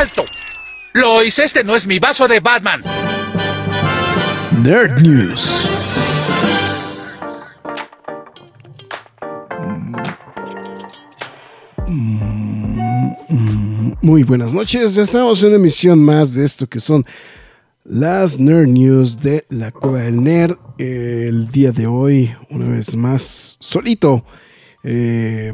¡Alto! Lois, este no es mi vaso de Batman. Nerd News. Muy buenas noches, ya estamos en una emisión más de esto que son las Nerd News de la Cueva del Nerd. El día de hoy, una vez más, solito. Eh,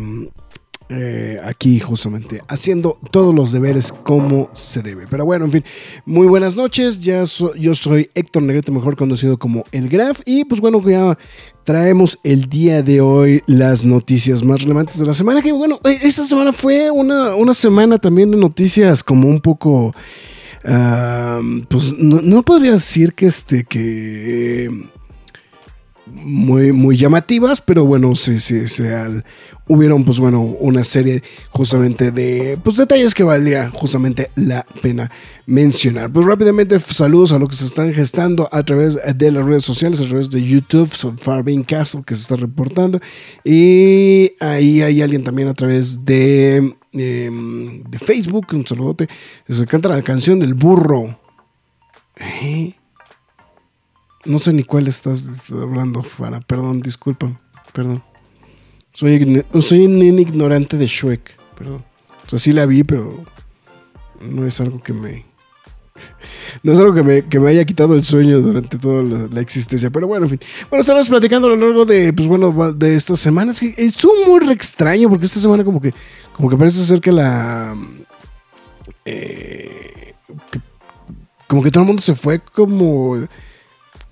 eh, aquí justamente haciendo todos los deberes como se debe. Pero bueno, en fin, muy buenas noches. Ya yo soy Héctor Negrete, mejor conocido como El Graf. Y pues bueno, ya traemos el día de hoy las noticias más relevantes de la semana. Que bueno, eh, esta semana fue una, una semana también de noticias como un poco... pues no, podría decir que este que muy, muy llamativas, pero bueno, sí, sí, sí, hubieron pues bueno una serie justamente de pues detalles que valdría justamente la pena mencionar. Pues rápidamente saludos a los que se están gestando a través de las redes sociales, a través de YouTube, son Farbane Castle que se está reportando y ahí hay alguien también a través de, em, de Facebook, un saludote, se canta la canción del burro. ¿Eh? No sé ni cuál estás hablando, Fara. Perdón, disculpa. Perdón. Soy, soy un ignorante de Shrek. Perdón. O sea, sí la vi, pero no es algo que me. No es algo que me, que me haya quitado el sueño durante toda la, existencia. Pero bueno, en fin. Bueno, estamos platicando a lo largo de, pues bueno, de estas semanas. Estuvo muy extraño porque esta semana como que, como que parece ser que la... Eh, como que todo el mundo se fue como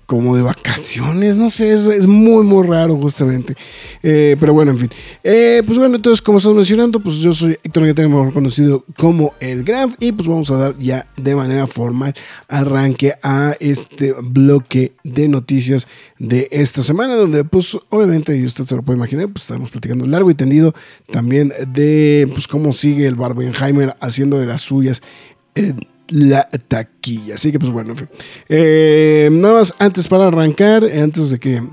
como de vacaciones, no sé, es, muy, muy raro justamente. Eh, pero bueno, en fin. Eh, pues bueno, entonces, como estamos mencionando, pues yo soy Héctor tengo mejor conocido como el Graf, y pues vamos a dar ya de manera formal arranque a este bloque de noticias de esta semana, donde pues obviamente, y usted se lo puede imaginar, pues estamos platicando largo y tendido también de pues cómo sigue el Barbenheimer haciendo de las suyas la taquilla. Así que, pues bueno, eh, nada más antes para arrancar, antes de que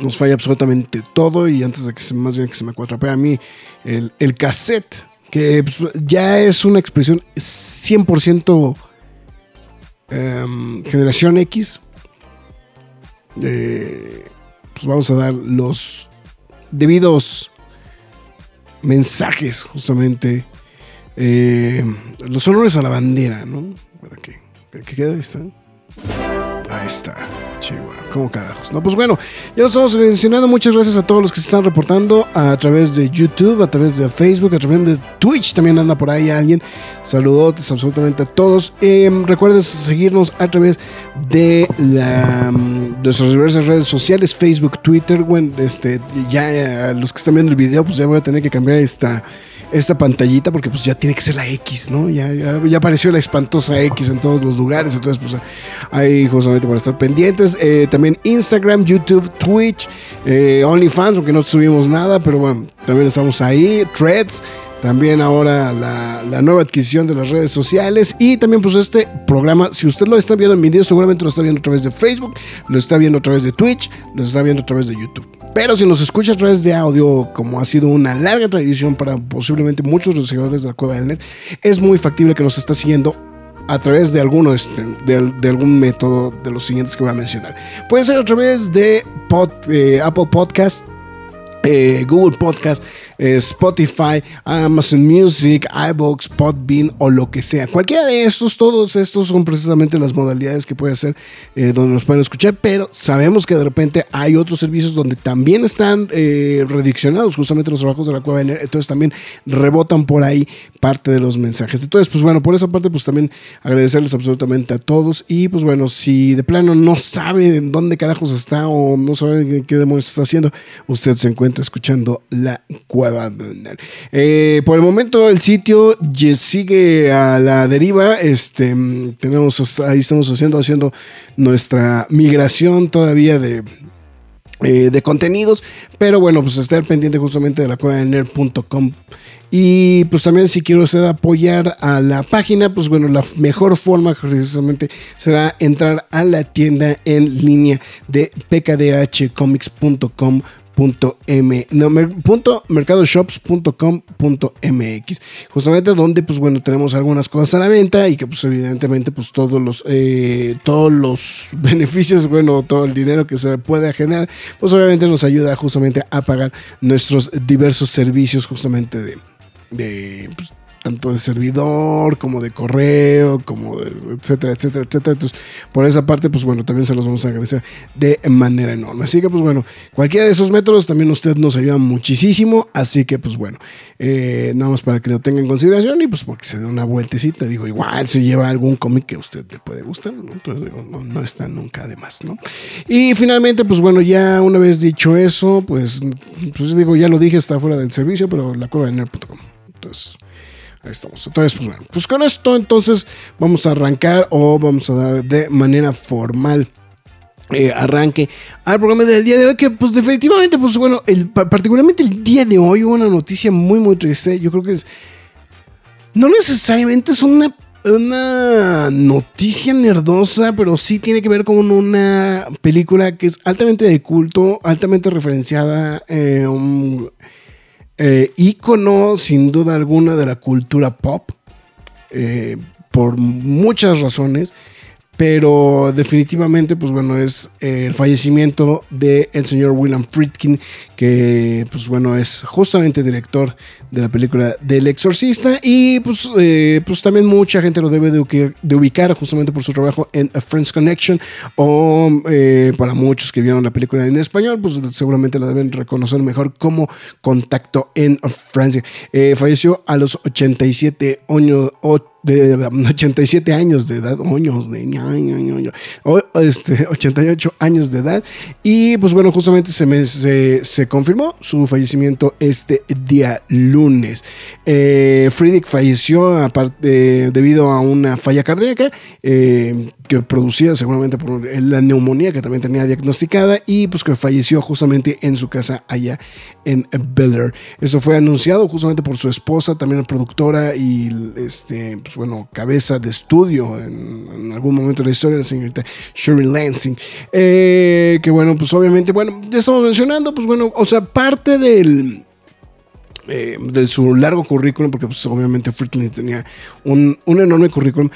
nos falle absolutamente todo y antes de que se, más bien que se me cuatrapee a mí el, el cassette, que pues, ya es una expresión 100% em, generación X. pues vamos a dar los debidos mensajes justamente eh, los honores a la bandera, ¿no? Para que, que quede, está. Ahí está. Chihuahua, ¿cómo carajos? No, pues bueno, ya lo estamos mencionando. Muchas gracias a todos los que se están reportando a través de YouTube, a través de Facebook, a través de Twitch. También anda por ahí alguien. Saludotes absolutamente a todos. Eh, recuerden seguirnos a través de, de nuestras diversas redes sociales: Facebook, Twitter. Bueno, este, ya los que están viendo el video, pues ya voy a tener que cambiar esta esta pantallita porque pues ya tiene que ser la X, ¿no? Ya, apareció la espantosa X en todos los lugares, entonces pues ahí justamente para estar pendientes. Eh, también Instagram, YouTube, Twitch, eh, OnlyFans, aunque no subimos nada, pero bueno, también estamos ahí, Threads. También ahora la, nueva adquisición de las redes sociales y también pues este programa, si usted lo está viendo en video, seguramente lo está viendo a través de Facebook, lo está viendo a través de Twitch, lo está viendo a través de YouTube. Pero si nos escucha a través de audio, como ha sido una larga tradición para posiblemente muchos de los seguidores de la Cueva del Nerd, es muy factible que nos está siguiendo a través de alguno este, de, algún método de los siguientes que voy a mencionar. Puede ser a través de eh, Apple Podcast, eh, Google Podcast, Spotify, Amazon Music, iBox, Podbean o lo que sea. Cualquiera de estos, todos estos son precisamente las modalidades que puede hacer eh, donde nos pueden escuchar, pero sabemos que de repente hay otros servicios donde también están eh, rediccionados justamente los trabajos de la cueva entonces también rebotan por ahí parte de los mensajes. Entonces, pues bueno, por esa parte, pues también agradecerles absolutamente a todos y pues bueno, si de plano no sabe en dónde carajos está o no sabe qué demonios está haciendo, usted se encuentra escuchando La Cueva Eh, por el momento el sitio sigue a la deriva. Este, mm, tenemos, ahí estamos haciendo, haciendo nuestra migración todavía de, eh, de contenidos. Pero bueno, pues estar pendiente justamente de la cueva del nerd.com. Y pues también si quiero usted apoyar a la página, pues bueno, la mejor forma precisamente será entrar a la tienda en línea de pkdhcomics.com mercadoshops.com.mx justamente donde pues bueno tenemos algunas cosas a la venta y que pues evidentemente pues todos los eh, todos los beneficios bueno todo el dinero que se puede generar pues obviamente nos ayuda justamente a pagar nuestros diversos servicios justamente de de pues, tanto de servidor como de correo, como de etcétera, etcétera, etcétera. Entonces, por esa parte, pues bueno, también se los vamos a agradecer de manera enorme. Así que, pues bueno, cualquiera de esos métodos también usted nos ayuda muchísimo. Así que, pues bueno, eh, nada más para que lo tenga en consideración y pues porque se dé una vueltecita. Digo, igual se lleva algún cómic que a usted le puede gustar. Entonces, digo, no, no está nunca de más, ¿no? Y finalmente, pues bueno, ya una vez dicho eso, pues, pues digo, ya lo dije, está fuera del servicio, pero la cueva de. Entonces, ahí estamos. Entonces, pues bueno, pues con esto entonces vamos a arrancar o vamos a dar de manera formal. Eh, arranque al programa del día de hoy que pues definitivamente pues bueno el, particularmente el día de hoy hubo una noticia muy muy triste yo creo que es no necesariamente es una una noticia nerdosa, pero sí tiene que ver con una película que es altamente de culto, altamente referenciada, eh, eh, ícono sin duda alguna de la cultura pop, eh, por muchas razones, pero definitivamente, pues bueno, es el fallecimiento del el señor William Friedkin, que pues bueno, es justamente director de la película del exorcista y pues, eh, pues también mucha gente lo debe de, ubicar, de justamente por su trabajo en A Friends Connection o eh, para muchos que vieron la película en español, pues seguramente la deben reconocer mejor como Contacto en Francia. Eh, falleció a los 87 años de 87 años de edad, años de este, 88 años de edad. Y pues bueno, justamente se, me, se confirmó su fallecimiento este día lunes. Eh, Friedrich falleció aparte, debido a una falla cardíaca eh, que producida seguramente por la neumonía que también tenía diagnosticada y pues que falleció justamente en su casa allá en Bel Air. Esto fue anunciado justamente por su esposa, también la productora y este, pues bueno, cabeza de estudio en, algún momento de la historia, la señorita Shirley Lansing. Eh, que bueno, pues obviamente, bueno, ya estamos mencionando, pues bueno, o sea, parte del... Eh, de su largo currículum, porque pues, obviamente Friedkin tenía un, un enorme currículum.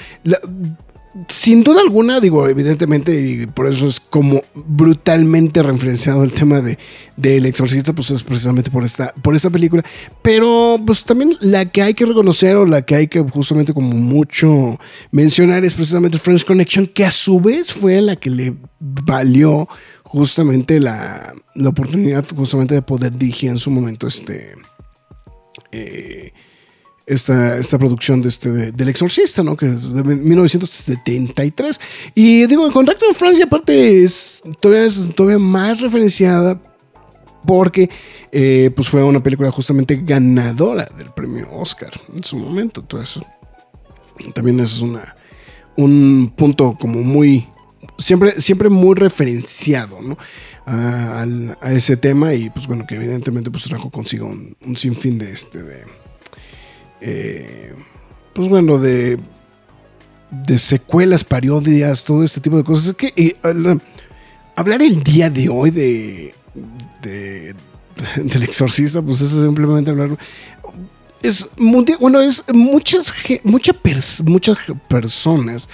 Sin duda alguna, digo, evidentemente, y por eso es como brutalmente referenciado el tema de del exorcista, pues es precisamente por esta, por esta película. Pero, pues también la que hay que reconocer o la que hay que justamente como mucho mencionar es precisamente Friends Connection, que a su vez fue la que le valió justamente la, la oportunidad justamente de poder dirigir en su momento este. Eh, esta, esta producción de este, de, del Exorcista, ¿no? Que es de 1973. Y digo, el contacto de Francia, aparte, es todavía, todavía más referenciada porque eh, pues fue una película justamente ganadora del premio Oscar en su momento. Eso también es una, un punto como muy, siempre, siempre muy referenciado, ¿no? A, a, ese tema y pues bueno, que evidentemente pues trajo consigo un, un sinfín de este, de eh, pues bueno, de, de secuelas, parodias, todo este tipo de cosas. Es que eh, hablar el día de hoy de, de, del exorcista, pues eso simplemente hablar. Es bueno, es muchas, mucha muchas personas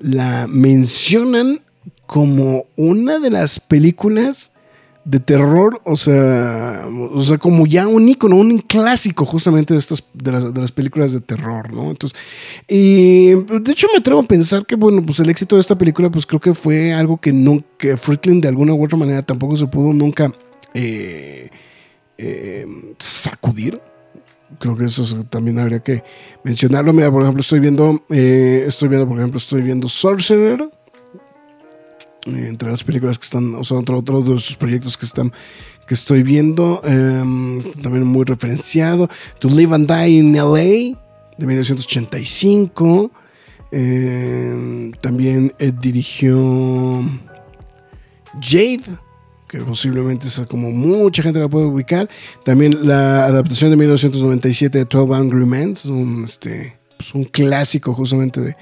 la mencionan como una de las películas de terror, o sea, o sea, como ya un icono, un clásico justamente de estas de las, de las, películas de terror, ¿no? Entonces, y de hecho me atrevo a pensar que, bueno, pues el éxito de esta película, pues creo que fue algo que nunca, que Friedkin de alguna u otra manera tampoco se pudo nunca eh, eh, sacudir. Creo que eso también habría que mencionarlo. Mira, por ejemplo, estoy viendo, eh, estoy viendo, por ejemplo, estoy viendo Sorcerer entre las películas que están, o sea, otro, otro de sus proyectos que están que estoy viendo, em, también muy referenciado, To Live and Die in LA de 1985. Em, también eh, dirigió Jade, que posiblemente es como mucha gente la puede ubicar. También la adaptación de 1997 de 12 Angry Men, un, este, pues un clásico justamente de,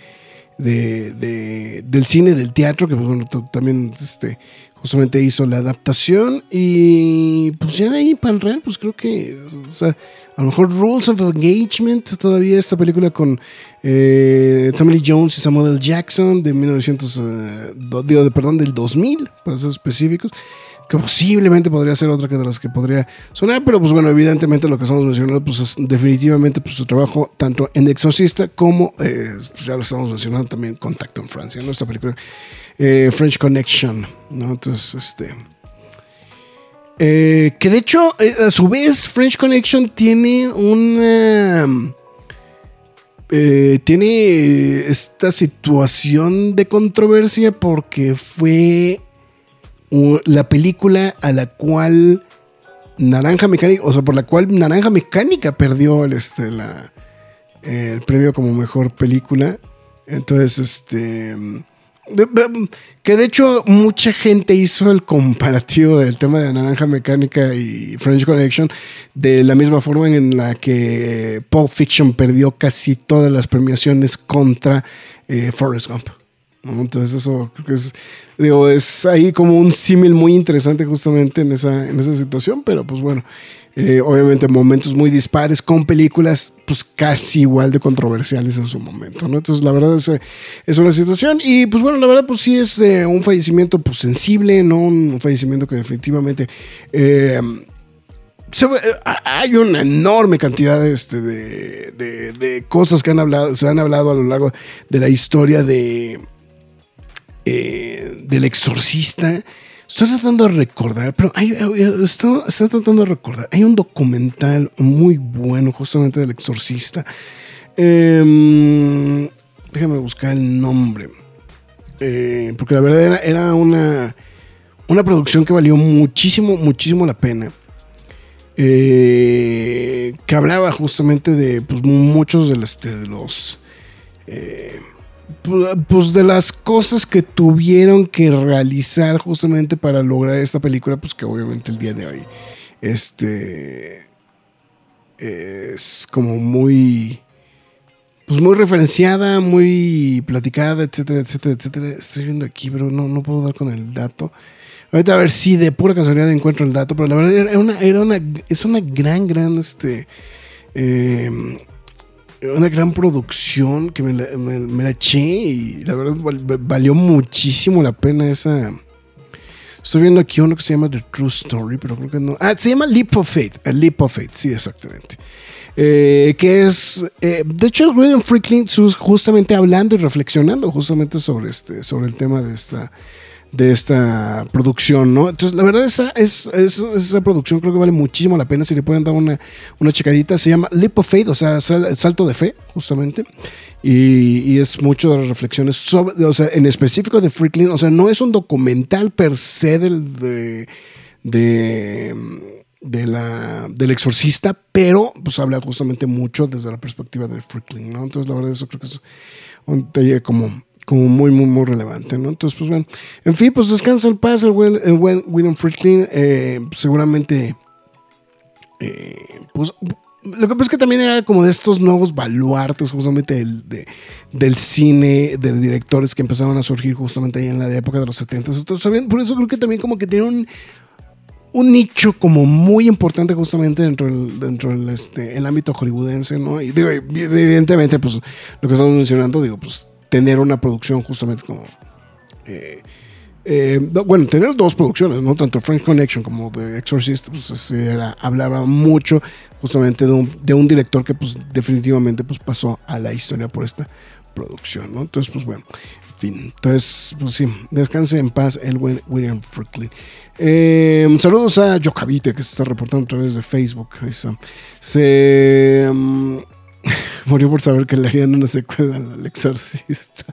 de, de, del cine, del teatro, que pues bueno, también este, justamente hizo la adaptación y pues ya ahí para el real, pues creo que, a lo mejor Rules of Engagement, todavía esta película con eh, Tommy Jones y Samuel L. Jackson de 1900, eh, digo, de, perdón, del 2000, para ser específicos que posiblemente podría ser otra de las que podría sonar, pero pues bueno, evidentemente lo que estamos mencionando pues es definitivamente pues su trabajo tanto en Exorcista como, eh, pues, ya lo estamos mencionando también Contacto en Francia, ¿no? Esta película eh, French Connection, ¿no? Entonces, este... Eh, que de hecho, a su vez, French Connection tiene una... tiene esta situación de controversia porque fue la película a la cual Naranja Mecánica, o sea, por la cual Naranja Mecánica perdió el, este, la, el premio como mejor película. Entonces, este. que de hecho mucha gente hizo el comparativo del tema de Naranja Mecánica y French Connection de la misma forma en la que Pulp Fiction perdió casi todas las premiaciones contra eh, Forrest Gump. Entonces eso creo que es, digo, es ahí como un símil muy interesante justamente en esa, en esa situación, pero pues bueno, eh, obviamente momentos muy dispares con películas pues casi igual de controversiales en su momento, ¿no? Entonces la verdad es, es una situación y pues bueno, la verdad pues sí es eh, un fallecimiento pues sensible, ¿no? Un fallecimiento que definitivamente... Eh, hay una enorme cantidad este, de, de, de, cosas que han hablado, se han hablado a lo largo de la historia de, eh, del exorcista. Estoy tratando de recordar, pero estoy, tratando de recordar. Hay un documental muy bueno justamente del exorcista. Em, déjame buscar el nombre. Eh, porque la verdad era, una, una producción que valió muchísimo, muchísimo la pena. Eh, que hablaba justamente de pues, muchos de los, de los pues de las cosas que tuvieron que realizar justamente para lograr esta película, pues que obviamente el día de hoy este es como muy pues muy referenciada, muy platicada, etcétera, etcétera, etcétera. Estoy viendo aquí, pero no, no puedo dar con el dato. Ahorita a ver si de pura casualidad encuentro el dato, pero la verdad era una, era una, es una gran, gran este, eh, una gran producción que me la, eché y la verdad valió muchísimo la pena esa. Estoy viendo aquí uno que se llama The True Story, pero creo que no. Ah, se llama Leap of Faith. El Leap of Faith, sí, exactamente. Eh, que es, eh, de hecho, William Freaklin justamente hablando y reflexionando justamente sobre, este, sobre el tema de esta de esta producción, ¿no? Entonces, la verdad, esa, es, esa producción creo que vale muchísimo la pena si le pueden dar una, una checadita. Se llama Leap of Faith, o sea, salto de fe, justamente. Y, es mucho de las reflexiones sobre, o sea, en específico de Freaklin, o sea, no es un documental per se del, de, de, la, del exorcista, pero pues habla justamente mucho desde la perspectiva de Freaklin, ¿no? Entonces, la verdad, eso creo que es un taller como como muy, muy, muy relevante, ¿no? Entonces, pues bueno, en fin, pues descansa el paz, el buen, William Friedkin, eh, seguramente, eh, pues lo que pasa es que también era como de estos nuevos baluartes justamente del, del cine, de directores que empezaban a surgir justamente ahí en la época de los 70. Por eso creo que también como que tiene un, un nicho como muy importante justamente dentro del, dentro del este, el ámbito hollywoodense, ¿no? Y digo, evidentemente, pues lo que estamos mencionando, digo, pues tener una producción justamente como... Eh, eh, bueno, tener dos producciones, ¿no? Tanto Frank Connection como The Exorcist, pues era, hablaba mucho justamente de un, de un, director que pues definitivamente pues pasó a la historia por esta producción, ¿no? Entonces, pues bueno, en fin. Entonces, pues sí, descanse en paz el William Fruitley. Eh, saludos a Jocavite que se está reportando a través de Facebook. Se... Mm, Murió por saber que le harían una secuela al exorcista.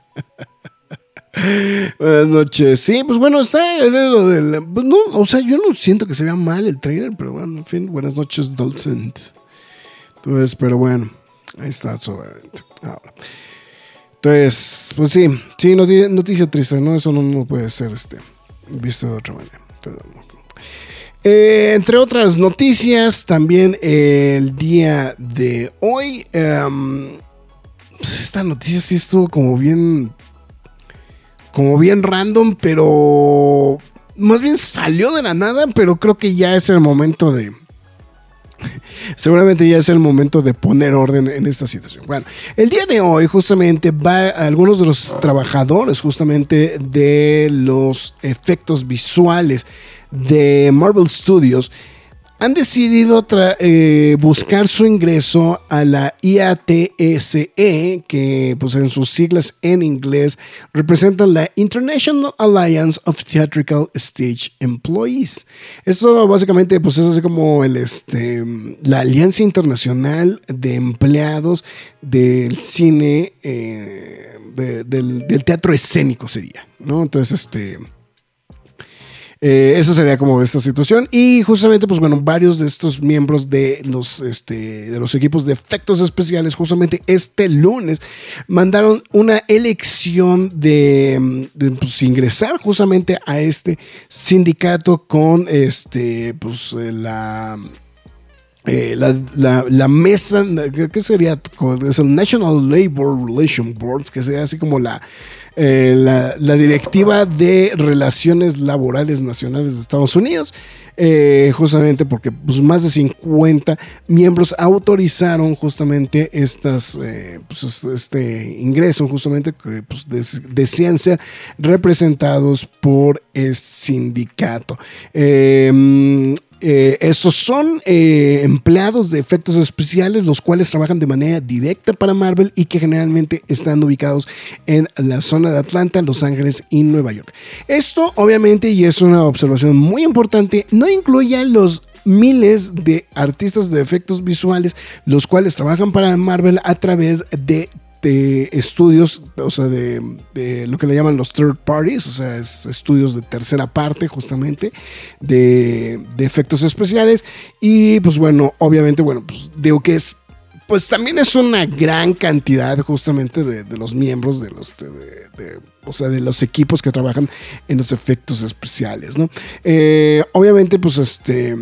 Buenas noches. Sí, pues bueno, está lo del. pues no, o sea, yo no siento que se vea mal el trailer, pero bueno, en fin, buenas noches, Dolcent. Entonces, pero bueno, ahí está. Ahora. Entonces, pues sí, sí, noti- noticia triste, ¿no? Eso no, puede ser este, visto de otra manera. Pero, eh, entre otras noticias, también el día de hoy, em, pues esta noticia sí estuvo como bien, como bien random, pero más bien salió de la nada, pero creo que ya es el momento de, seguramente ya es el momento de poner orden en esta situación. Bueno, el día de hoy justamente algunos de los trabajadores justamente de los efectos visuales de Marvel Studios han decidido eh, buscar su ingreso a la IATSE, que pues en sus siglas en inglés representan la International Alliance of Theatrical Stage Employees. Esto básicamente pues es así como el, este, la Alianza Internacional de Empleados del Cine, eh, de- del, del teatro escénico sería, ¿no? Entonces, este... Eh, esa sería como esta situación. Y justamente, pues bueno, varios de estos miembros de los, este, de los equipos de efectos especiales, justamente este lunes, mandaron una elección de, pues, ingresar justamente a este sindicato con este, pues, eh, la. eh, la, la- la mesa, ¿qué qué sería? Es el National Labor Relations Board, que sería así como la, eh, la, directiva de relaciones laborales nacionales de Estados Unidos. eh, justamente porque pues, más de 50 miembros autorizaron justamente estas, eh, pues, es- este ingreso, justamente que pues, des- desean ser representados por el sindicato. Eh, estos son eh, empleados de efectos especiales, los cuales trabajan de manera directa para Marvel y que generalmente están ubicados en la zona de Atlanta, Los Ángeles y Nueva York. Esto, obviamente, y es una observación muy importante, no incluye a los miles de artistas de efectos visuales, los cuales trabajan para Marvel a través de de estudios, o sea, de, de lo que le llaman los third parties, o sea, es estudios de tercera parte justamente de, de efectos especiales. Y pues bueno, obviamente, bueno, pues digo que es, pues también es una gran cantidad justamente de, los miembros de los, o sea, de los equipos que trabajan en los efectos especiales, ¿no? Eh, obviamente, pues este...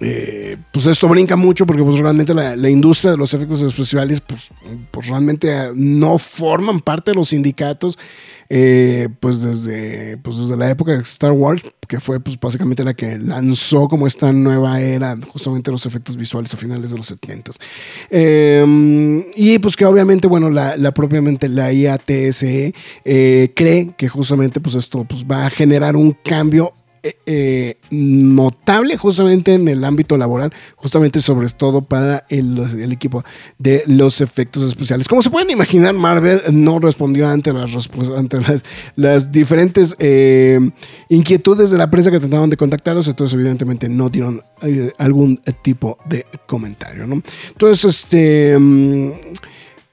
Eh, pues esto brinca mucho porque pues realmente la, industria de los efectos especiales pues, pues realmente eh, no forman parte de los sindicatos eh, pues desde pues desde la época de Star Wars que fue pues básicamente la que lanzó como esta nueva era justamente los efectos visuales a finales de los 70 y pues que obviamente bueno la, la propiamente la IATSE cree que justamente pues esto pues va a generar un cambio eh, eh, notable justamente en el ámbito laboral, justamente sobre todo para el, equipo de los efectos especiales. Como se pueden imaginar, Marvel no respondió ante las, diferentes eh, inquietudes de la prensa que trataban de contactarlos, entonces evidentemente no dieron algún tipo de comentario. ¿no? Entonces, este... mm,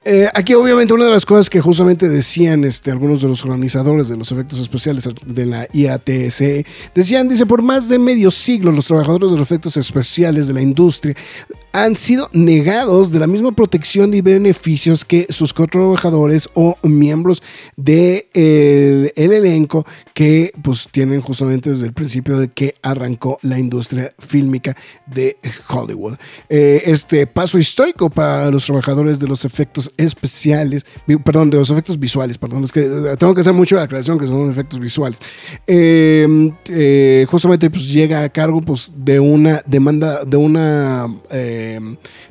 eh, aquí obviamente una de las cosas que justamente decían este, algunos de los organizadores de los efectos especiales de la IATSE, decían, dice, por más de medio siglo los trabajadores de los efectos especiales de la industria han sido negados de la misma protección y beneficios que sus trabajadores o miembros del de, eh, el elenco que pues tienen justamente desde el principio de que arrancó la industria fílmica de Hollywood. Eh, este paso histórico para los trabajadores de los efectos especiales, perdón, de los efectos visuales, perdón, es que eh, tengo que hacer mucho la aclaración que son efectos visuales. Eh, justamente pues llega a cargo pues de una demanda, de una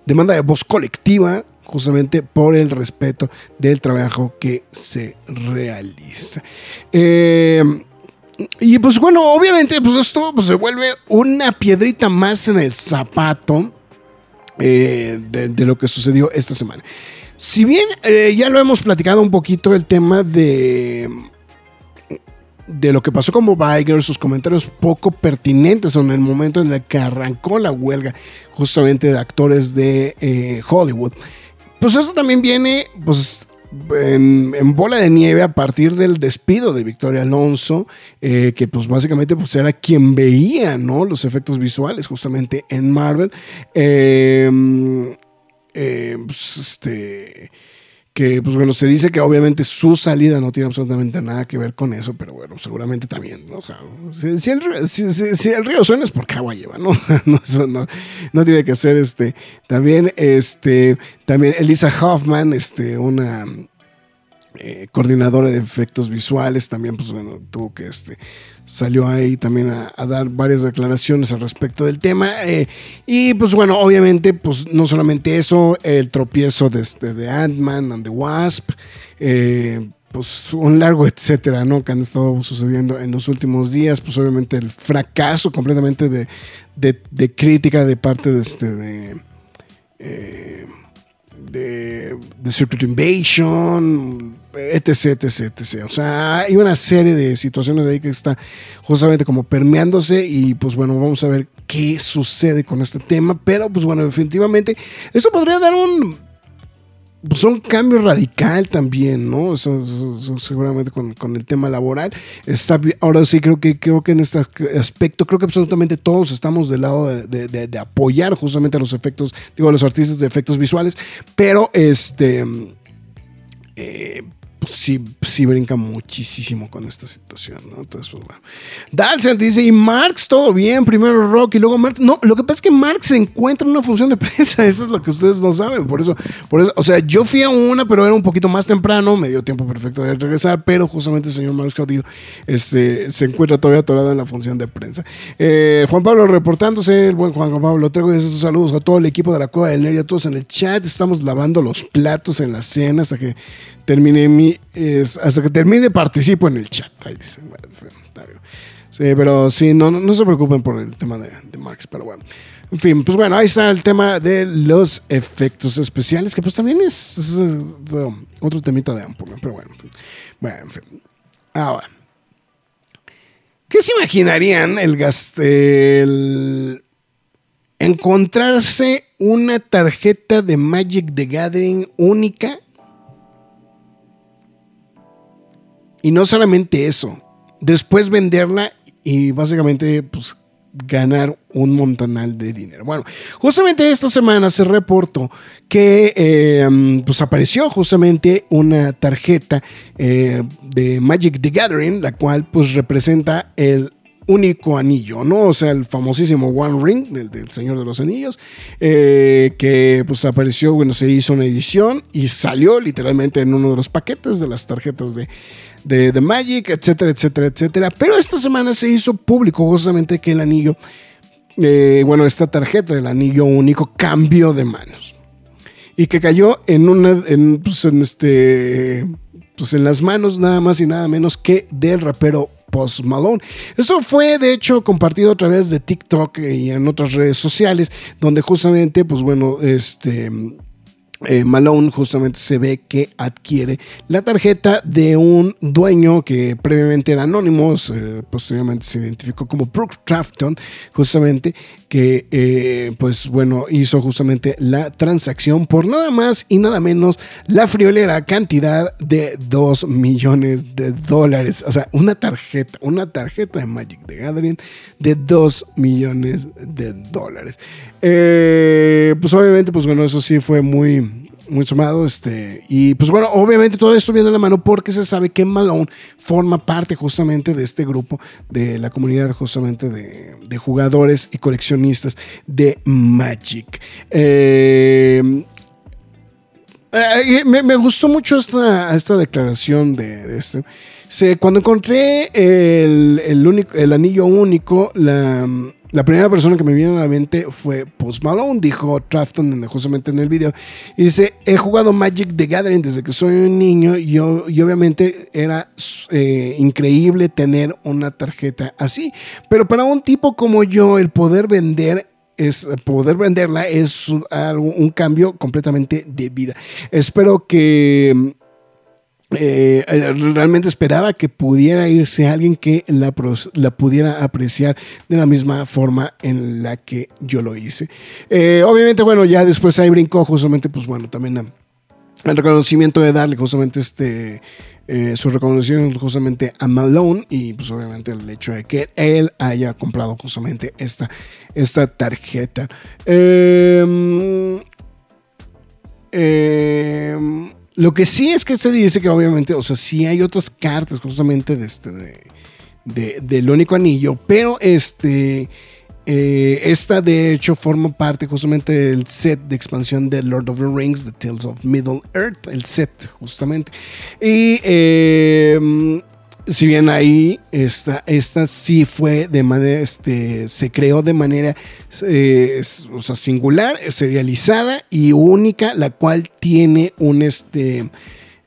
demanda de voz colectiva justamente por el respeto del trabajo que se realiza. Eh, y pues bueno, obviamente pues esto pues, se vuelve una piedrita más en el zapato eh, de, de lo que sucedió esta semana. Si bien eh, ya lo hemos platicado un poquito el tema de de lo que pasó con Bob sus comentarios poco pertinentes en el momento en el que arrancó la huelga justamente de actores de eh, Hollywood. Pues esto también viene, pues en, en bola de nieve a partir del despido de Victoria Alonso, eh, que pues básicamente pues era quien veía, ¿no? Los efectos visuales justamente en Marvel. Eh, eh, pues, este que pues bueno, se dice que obviamente su salida no tiene absolutamente nada que ver con eso, pero bueno, seguramente también, ¿no? O sea, si, el, río- suena es porque agua lleva, ¿no? no, eso no, no tiene que ser este, también, este, también Elisa Hoffman, este, una eh, coordinadora de efectos visuales, también pues bueno, tuvo que este salió ahí también a, dar varias declaraciones al respecto del tema eh, y pues bueno, obviamente pues no solamente eso, el tropiezo de, este, de Ant-Man and the Wasp, eh, pues un largo etcétera, ¿no? Que han estado sucediendo en los últimos días, pues obviamente el fracaso completamente de, de- de crítica de parte de este de eh, de, de Secret Invasion, etc, etc, etc. O sea, hay una serie de situaciones ahí que está justamente como permeándose y pues bueno, vamos a ver qué sucede con este tema, pero pues bueno, definitivamente eso podría dar un pues un cambio radical también, ¿no? Eso- eso- seguramente con, con el tema laboral. Está, ahora sí, creo que, creo que en este aspecto, creo que absolutamente todos estamos del lado de- de apoyar justamente a los efectos, digo, a los artistas de efectos visuales, pero este. eh, pues sí, sí brinca muchísimo con esta situación, ¿no? Entonces, pues bueno. Dalsen dice, y Marx, todo bien, primero Rock y luego Marx. No, lo que pasa es que Marx se encuentra en una función de prensa, eso es lo que ustedes no saben, por eso, por eso, o sea, yo fui a una, pero era un poquito más temprano, me dio tiempo perfecto de regresar, pero justamente el señor Marx Caudillo este, se encuentra todavía atorado en la función de prensa. Eh, Juan Pablo reportándose, el buen Juan Pablo, traigo esos saludos a todo el equipo de la Cueva del Nerd y a todos en el chat, estamos lavando los platos en la cena hasta que termine mi, hasta que termine participo en el chat. Ahí dice. Sí, pero sí, no, no, se preocupen por el tema de, de Marx, pero bueno. En fin, pues bueno, ahí está el tema de los efectos especiales, que pues también es, otro temita de Ampul, pero bueno. Bueno, en fin. Ahora, ¿qué se imaginarían el gas- el encontrarse una tarjeta de Magic the Gathering única? Y no solamente eso, después venderla y básicamente pues ganar un montanal de dinero. Bueno, justamente esta semana se reportó que eh, pues apareció justamente una tarjeta eh, de Magic the Gathering, la cual pues representa el único anillo, ¿no? O sea, el famosísimo One Ring del, del Señor de los Anillos, eh, que pues apareció, bueno, se hizo una edición y salió literalmente en uno de los paquetes de las tarjetas de, de, Magic, etcétera, etcétera, etcétera. Pero esta semana se hizo público justamente que el anillo, eh, bueno, esta tarjeta del anillo único cambió de manos y que cayó en una, pues, en este, pues en las manos nada más y nada menos que del rapero Post Malone. Esto fue de hecho compartido a través de TikTok y en otras redes sociales, donde justamente, pues bueno, este eh, Malone justamente se ve que adquiere la tarjeta de un dueño que previamente era anónimo, eh, posteriormente se identificó como Brooke Trafton, justamente que eh, pues bueno hizo justamente la transacción por nada más y nada menos la friolera cantidad de 2 millones de dólares, o sea, una tarjeta, una tarjeta de Magic the Gathering de 2 millones de dólares. Pues obviamente, pues bueno, eso sí fue muy, muy sumado. Este, y pues bueno, obviamente todo esto viene de la mano porque se sabe que Malone forma parte justamente de este grupo, de la comunidad justamente de, de jugadores y coleccionistas de Magic. Eh, eh, me, gustó mucho esta, esta declaración de, este. Cuando encontré el, el, único, el anillo único, la, la primera persona que me vino a la mente fue Post Malone, dijo Trafton en- justamente en el video. Y dice, he jugado Magic the Gathering desde que soy un niño y, obviamente era eh, increíble tener una tarjeta así. Pero para un tipo como yo, el poder vender es poder venderla es un, cambio completamente de vida. Espero que eh, eh, realmente esperaba que pudiera irse alguien que la, la pudiera apreciar de la misma forma en la que yo lo hice. Eh, obviamente, bueno, ya después ahí brincó justamente, pues bueno, también el reconocimiento de darle justamente este eh, su reconocimiento justamente a Malone y pues obviamente el hecho de que él haya comprado justamente esta, esta tarjeta. Em, lo que sí es que se dice que obviamente, o sea, sí hay otras cartas justamente de este, de, del único anillo, pero este eh, esta de hecho forma parte justamente del set de expansión de Lord of the Rings, The Tales of Middle Earth, el set justamente. Y em, si bien ahí esta, esta sí fue de manera, este, se creó de manera eh, singular, serializada y única, la cual tiene un este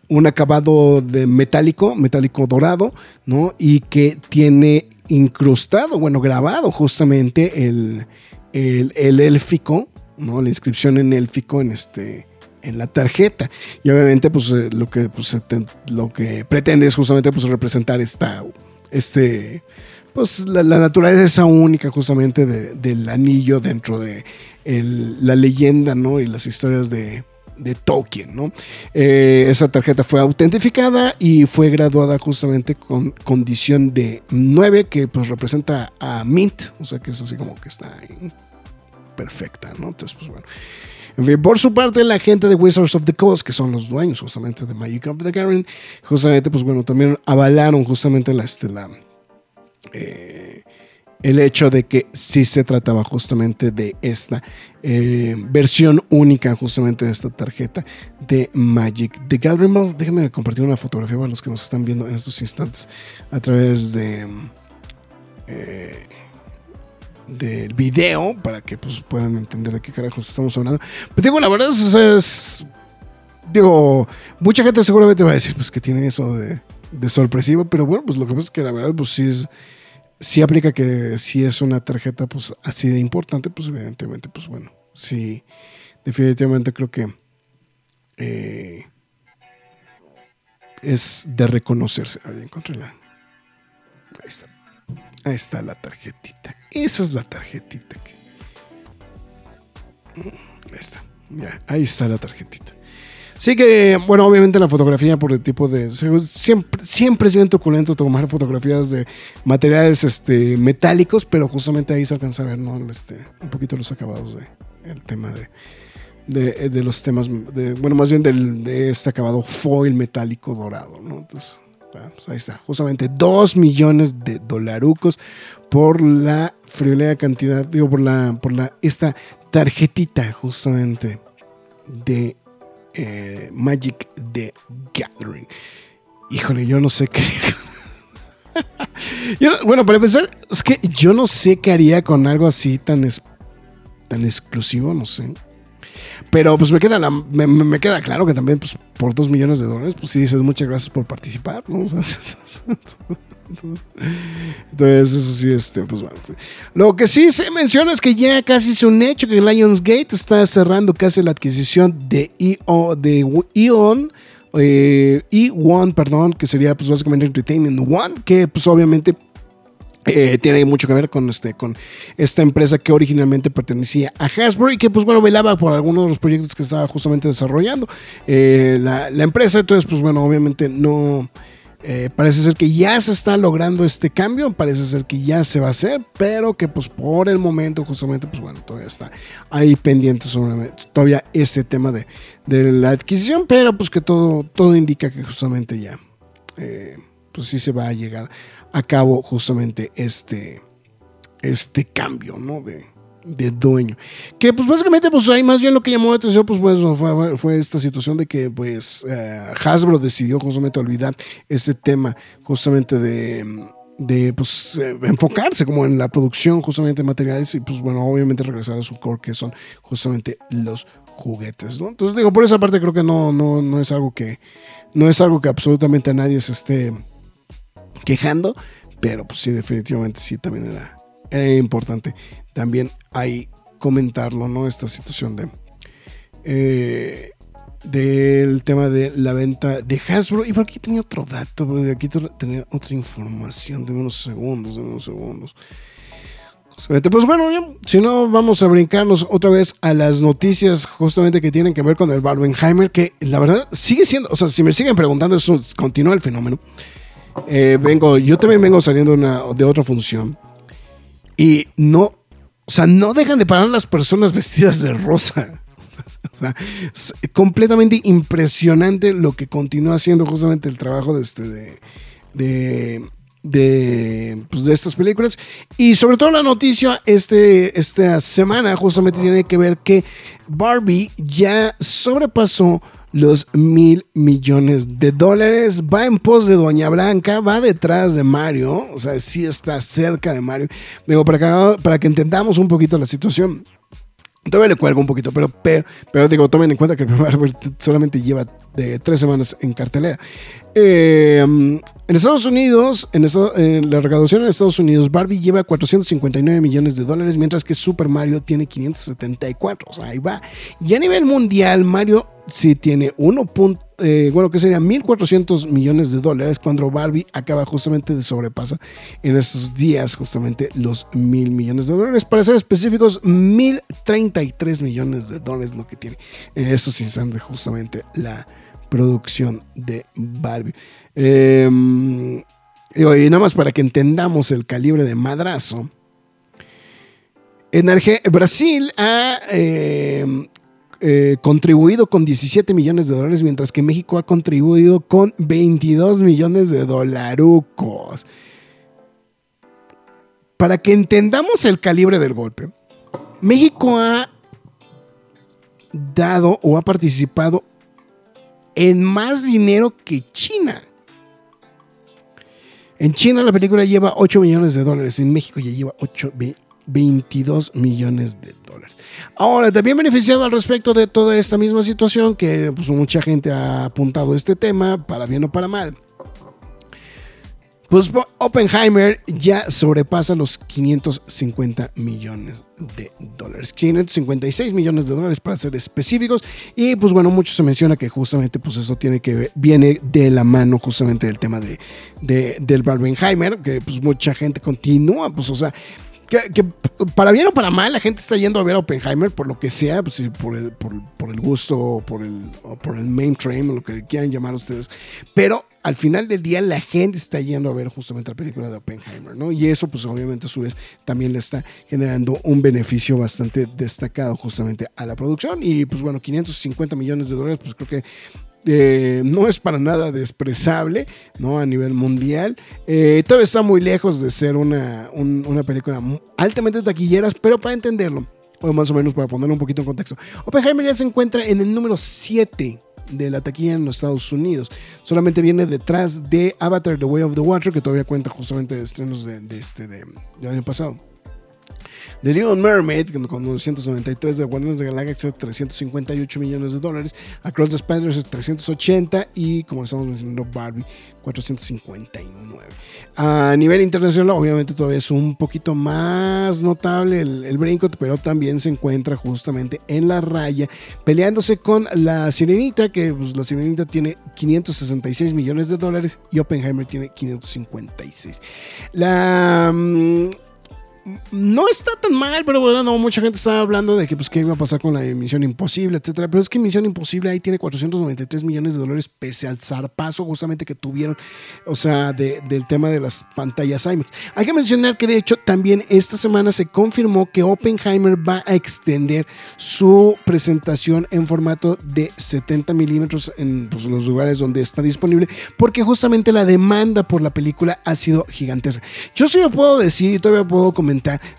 un acabado de metálico, metálico dorado, ¿no? Y que tiene incrustado, bueno, grabado justamente el, el, élfico, ¿no? La inscripción en élfico en este en la tarjeta. Y obviamente, pues eh, lo que, pues, lo que pretende es justamente pues, representar esta, este, pues la, naturaleza única justamente del anillo dentro de la leyenda, ¿no? Y las historias de, de Tolkien, ¿no? Eh, esa tarjeta fue autentificada y fue graduada justamente con condición de 9, que pues representa a Mint, o sea que es así como que está perfecta, ¿no? Entonces, pues bueno. En fin, por su parte, la gente de Wizards of the Coast, que son los dueños justamente de Magic of the Gathering, justamente, pues bueno, también avalaron justamente la, este, eh, el hecho de que sí se trataba justamente de esta eh, versión única justamente de esta tarjeta de Magic the Gathering. Déjenme compartir una fotografía para los que nos están viendo en estos instantes a través de eh, del video para que pues, puedan entender de qué carajos estamos hablando. Pero digo, la verdad es, digo, mucha gente seguramente va a decir pues que tiene eso de, sorpresivo, pero bueno, pues lo que pasa es que la verdad pues sí es sí aplica que si es una tarjeta pues así de importante, pues evidentemente, pues bueno, sí, definitivamente creo que eh, es de reconocerse. Ahí encontré la. Ahí está. La tarjetita. Esa es la tarjetita. Ahí está. Ya, ahí está la tarjetita. Sí que, bueno, obviamente la fotografía por el tipo de... Siempre, siempre es bien truculento tomar fotografías de materiales este, metálicos, pero justamente ahí se alcanza a ver, ¿no? Este, un poquito los acabados de el tema de, de, los temas, de, bueno, más bien del, de este acabado foil metálico dorado, ¿no? Entonces, pues ahí está, justamente 2 millones de dolarucos por la friolera cantidad, digo, por la, por la, esta tarjetita justamente de eh, Magic the Gathering. Híjole, yo no sé qué. bueno, para empezar, es que yo no sé qué haría con algo así tan, tan exclusivo, no sé. Pero pues me queda, me, queda claro que también pues, por dos millones de dólares, pues sí dices muchas gracias por participar. Entonces, eso sí, este, pues bueno. Lo que sí se menciona es que ya casi es un hecho que Lionsgate está cerrando casi la adquisición de EO, de Eon. Eh, E1, perdón, que sería pues básicamente Entertainment One, que pues obviamente eh, tiene mucho que ver con, este, con esta empresa que originalmente pertenecía a Hasbro y que pues bueno velaba por algunos de los proyectos que estaba justamente desarrollando eh, la, empresa. Entonces pues bueno obviamente no eh, parece ser que ya se está logrando este cambio, parece ser que ya se va a hacer, pero que pues por el momento justamente pues bueno, todavía está ahí pendiente sobre todavía ese tema de, de la adquisición, pero pues que todo, todo indica que justamente ya pues sí se va a llegar a cabo justamente este, este cambio, ¿no? De, de dueño. Que pues básicamente pues ahí más bien lo que llamó la atención pues, pues fue, fue, esta situación de que pues eh, Hasbro decidió justamente olvidar este tema justamente de, de pues eh, enfocarse como en la producción justamente de materiales y pues bueno obviamente regresar a su core que son justamente los juguetes, ¿no? Entonces digo, por esa parte creo que no, no, no es algo que no es algo que absolutamente a nadie se esté quejando, pero pues sí definitivamente sí también era, importante también hay comentarlo, ¿no? Esta situación de eh, del tema de la venta de Hasbro. Y por aquí tenía otro dato, porque aquí tenía otra información de unos segundos, de unos segundos. Pues bueno, si no, vamos a brincarnos otra vez a las noticias justamente que tienen que ver con el Barbenheimer, que la verdad sigue siendo, o sea, si me siguen preguntando, eso continúa el fenómeno. Eh, vengo, yo también vengo saliendo una, de otra función y no, o sea, no dejan de parar las personas vestidas de rosa. O sea, es completamente impresionante lo que continúa haciendo justamente el trabajo de este de, de, de, pues, de estas películas. Y sobre todo la noticia este, esta semana justamente tiene que ver que Barbie ya sobrepasó los mil millones de dólares. Va en pos de Doña Blanca, va detrás de Mario. O sea, sí está cerca de Mario. Digo, para que, para que entendamos un poquito la situación. Todavía le cuelgo un poquito, pero, pero, pero digo, tomen en cuenta que el primer solamente lleva de tres semanas en cartelera. Eh, en Estados Unidos, en, la recaudación en Estados Unidos, Barbie lleva 459 millones de dólares, mientras que Super Mario tiene 574. O sea, ahí va. Y a nivel mundial, Mario sí tiene 1. Eh, bueno, que sería 1.400 millones de dólares cuando Barbie acaba justamente de sobrepasa en estos días justamente los mil millones de dólares. Para ser específicos, 1.033 millones de dólares lo que tiene en estos instantes justamente la producción de Barbie. Eh, y nada más para que entendamos el calibre de madrazo. En Arge Brasil ha eh, eh, contribuido con 17 millones de dólares, mientras que México ha contribuido con 22 millones de dolarucos. Para que entendamos el calibre del golpe, México ha dado o ha participado en más dinero que China. En China la película lleva 8 millones de dólares, en México ya lleva 8, 22 millones de dólares. Ahora, también beneficiado al respecto de toda esta misma situación, que pues, mucha gente ha apuntado este tema, para bien o para mal. Pues Oppenheimer ya sobrepasa los 550 millones de dólares. 556 millones de dólares para ser específicos. Y pues bueno, mucho se menciona que justamente pues eso tiene que ver, viene de la mano justamente del tema de, de del Barbenheimer, que pues mucha gente continúa, pues o sea, que, para bien o para mal, la gente está yendo a ver a Oppenheimer por lo que sea, pues, por, el, por, por, el gusto, por el, o lo que quieran llamar ustedes. Pero al final del día, la gente está yendo a ver justamente la película de Oppenheimer, ¿no? Y eso, pues obviamente, a su vez, también le está generando un beneficio bastante destacado justamente a la producción. Y pues bueno, 550 millones de dólares, pues creo que eh, no es para nada desprezable ¿no? a nivel mundial. Eh, todavía está muy lejos de ser una, una película altamente taquilleras, pero para entenderlo, o más o menos para ponerlo un poquito en contexto, Oppenheimer ya se encuentra en el número 7 de la taquilla en los Estados Unidos. Solamente viene detrás de Avatar The Way of the Water, que todavía cuenta justamente de estrenos de, este, de, del año pasado. The Little Mermaid, con 293 de Guardianes de Galaxia, 358 millones de dólares. Across the Spider-Verse, 380. Y como estamos mencionando, Barbie, 459. A nivel internacional, obviamente todavía es un poquito más notable el, el brinco, pero también se encuentra justamente en la raya, peleándose con la Sirenita, que pues, la Sirenita tiene 566 millones de dólares y Oppenheimer tiene 556. La. Um, no está tan mal, pero bueno, no, mucha gente estaba hablando de que pues qué iba a pasar con la Misión Imposible, etcétera. Pero es que Misión Imposible ahí tiene 493 millones de dólares pese al zarpazo justamente que tuvieron, o sea, del tema de las pantallas IMAX. Hay que mencionar que de hecho también esta semana se confirmó que Oppenheimer va a extender su presentación en formato de 70 milímetros en pues, los lugares donde está disponible, porque justamente la demanda por la película ha sido gigantesca. Yo sí lo puedo decir y todavía puedo comentar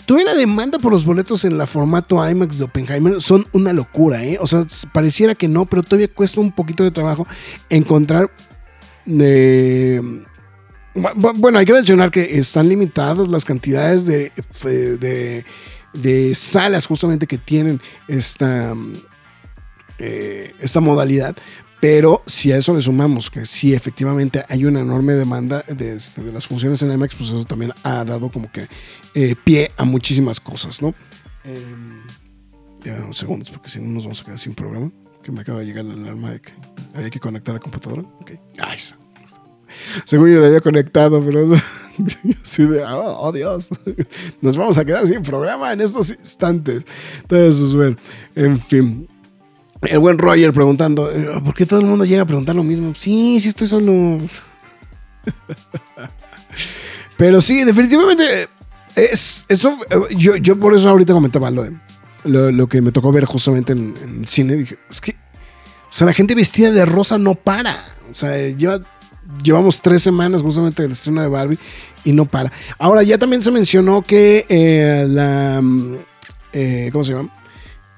Tuve la demanda por los boletos en la formato IMAX de Oppenheimer. Son una locura, ¿eh? O sea, pareciera que no, pero todavía cuesta un poquito de trabajo encontrar. Eh, bueno, hay que mencionar que están limitadas las cantidades de, de, de salas justamente que tienen esta, eh, esta modalidad. Pero si a eso le sumamos que sí, efectivamente hay una enorme demanda de, este, de las funciones en IMAX, pues eso también ha dado como que eh, pie a muchísimas cosas, ¿no? Eh, ya unos segundos, porque si no nos vamos a quedar sin programa. Que me acaba de llegar la alarma de que había que conectar la computadora. Ok. Ay, según yo la había conectado, pero Así de, oh, oh, Dios, nos vamos a quedar sin programa en estos instantes. Entonces, pues bueno, en fin. El buen Roger preguntando, eh, ¿por qué todo el mundo llega a preguntar lo mismo? Sí, sí, estoy solo. Pero sí, definitivamente es eso. Yo, yo por eso ahorita comentaba lo lo, que me tocó ver justamente en, el cine. Dije, es que, o sea, la gente vestida de rosa no para. O sea, lleva llevamos tres semanas justamente del estreno de Barbie y no para. Ahora, ya también se mencionó que eh, la. Mm, eh, ¿Cómo se llama?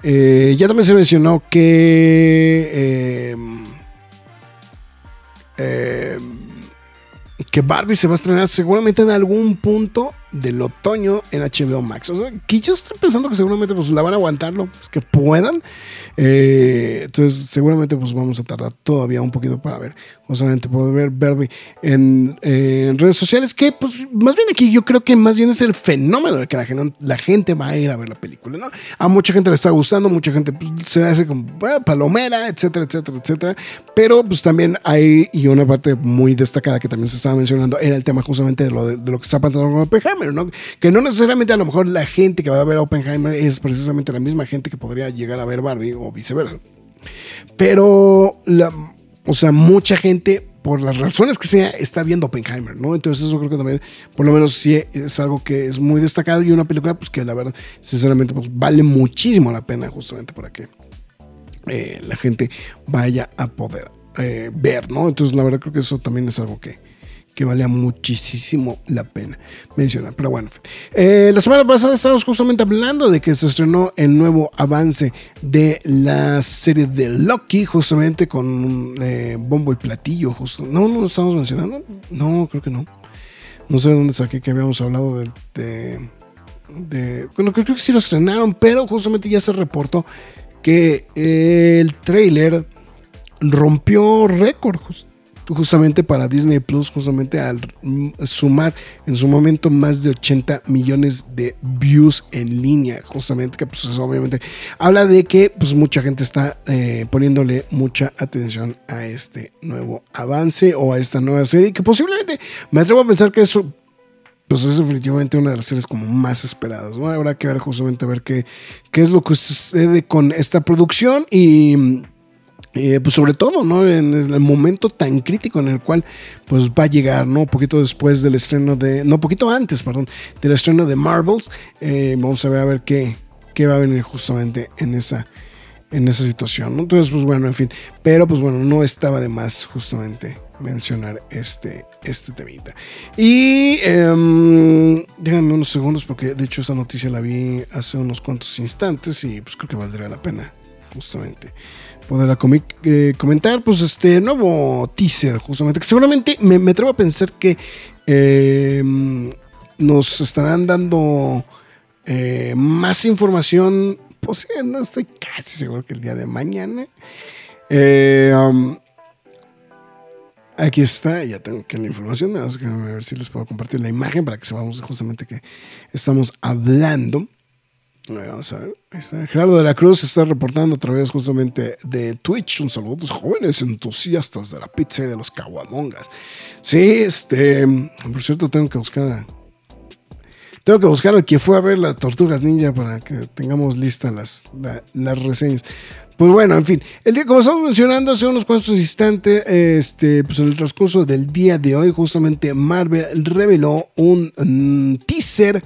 Eh, ya también se mencionó que. Que Barbie se va a estrenar seguramente en algún punto del otoño en HBO Max. O sea, que yo estoy pensando que seguramente pues la van a aguantar lo que puedan. Eh, entonces, seguramente pues vamos a tardar todavía un poquito para ver, justamente poder ver Barbie en, redes sociales, que pues más bien aquí yo creo que más bien es el fenómeno de que la gente va a ir a ver la película, ¿no? A mucha gente le está gustando, mucha gente pues, se hace como palomera, etcétera, etcétera, etcétera. Pero pues también hay, y una parte muy destacada que también se estaba mencionando, era el tema justamente de lo, de, lo que está pasando con Oppenheimer. Que no necesariamente a lo mejor la gente que va a ver Oppenheimer es precisamente la misma gente que podría llegar a ver Barbie o viceversa. Pero, la, o sea, mucha gente, por las razones que sea, está viendo Oppenheimer, ¿no? Entonces eso creo que también, por lo menos sí es algo que es muy destacado y una película, pues que la verdad, sinceramente, pues vale muchísimo la pena justamente para que eh, la gente vaya a poder eh, ver, ¿no? Entonces la verdad creo que eso también es algo que, que valía muchísimo la pena mencionar. Pero bueno, eh, la semana pasada estábamos justamente hablando de que se estrenó el nuevo avance de la serie de Loki, justamente con eh, bombo y platillo. Justo. No, no lo estamos mencionando. No, creo que no. No sé dónde saqué que habíamos hablado de. de, bueno, creo, que sí lo estrenaron, pero justamente ya se reportó que el trailer rompió récord justamente para Disney Plus, justamente al sumar en su momento más de 80 millones de views en línea, justamente que pues obviamente habla de que pues mucha gente está eh, poniéndole mucha atención a este nuevo avance o a esta nueva serie que posiblemente me atrevo a pensar que eso pues es definitivamente una de las series como más esperadas, ¿no? Habrá que ver justamente a ver qué, qué es lo que sucede con esta producción y eh, pues sobre todo, ¿no? En el momento tan crítico en el cual pues va a llegar, ¿no? Poquito después del estreno de, no, poquito antes, perdón, del estreno de Marvels. Eh, vamos a ver a ver qué, qué va a venir justamente en esa, en esa situación, ¿no? Entonces, pues bueno, en fin, pero pues bueno, no estaba de más justamente mencionar este, este temita. Y eh, unos segundos porque de hecho esa noticia la vi hace unos cuantos instantes y pues creo que valdría la pena justamente poder eh, comentar, pues este nuevo teaser, justamente, que seguramente me, atrevo a pensar que em, nos estarán dando eh, más información, pues no estoy casi seguro que el día de mañana. Eh, aquí está, ya tengo que la información, a ver si les puedo compartir la imagen para que sepamos justamente que estamos hablando. Vamos a ver. Gerardo de la Cruz está reportando a través justamente de Twitch. Un saludo a los jóvenes entusiastas de la pizza y de los caguamongas. Sí, este. Por cierto, tengo que buscar. tengo que buscar al que fue a ver las Tortugas Ninja para que tengamos listas las, las reseñas. Pues bueno, en fin, el día, como estamos mencionando hace unos cuantos instantes, este, pues en el transcurso del día de hoy, justamente Marvel reveló un mm, teaser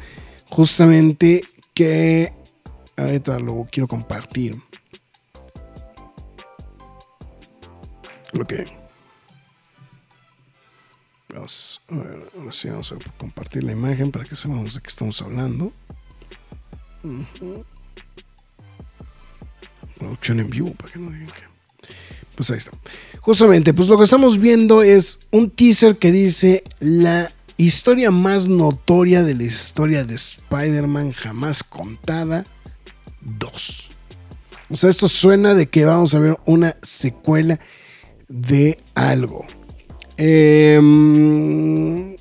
justamente que ahorita lo quiero compartir. Ok. Vamos a ver, ahora sí vamos a compartir la imagen para que sepamos de qué estamos hablando. Producción en vivo, para que no digan que. Pues ahí está. Justamente, pues lo que estamos viendo es un teaser que dice la Historia más notoria de la historia de Spider-Man jamás contada 2. O sea, esto suena de que vamos a ver una secuela de algo. Em,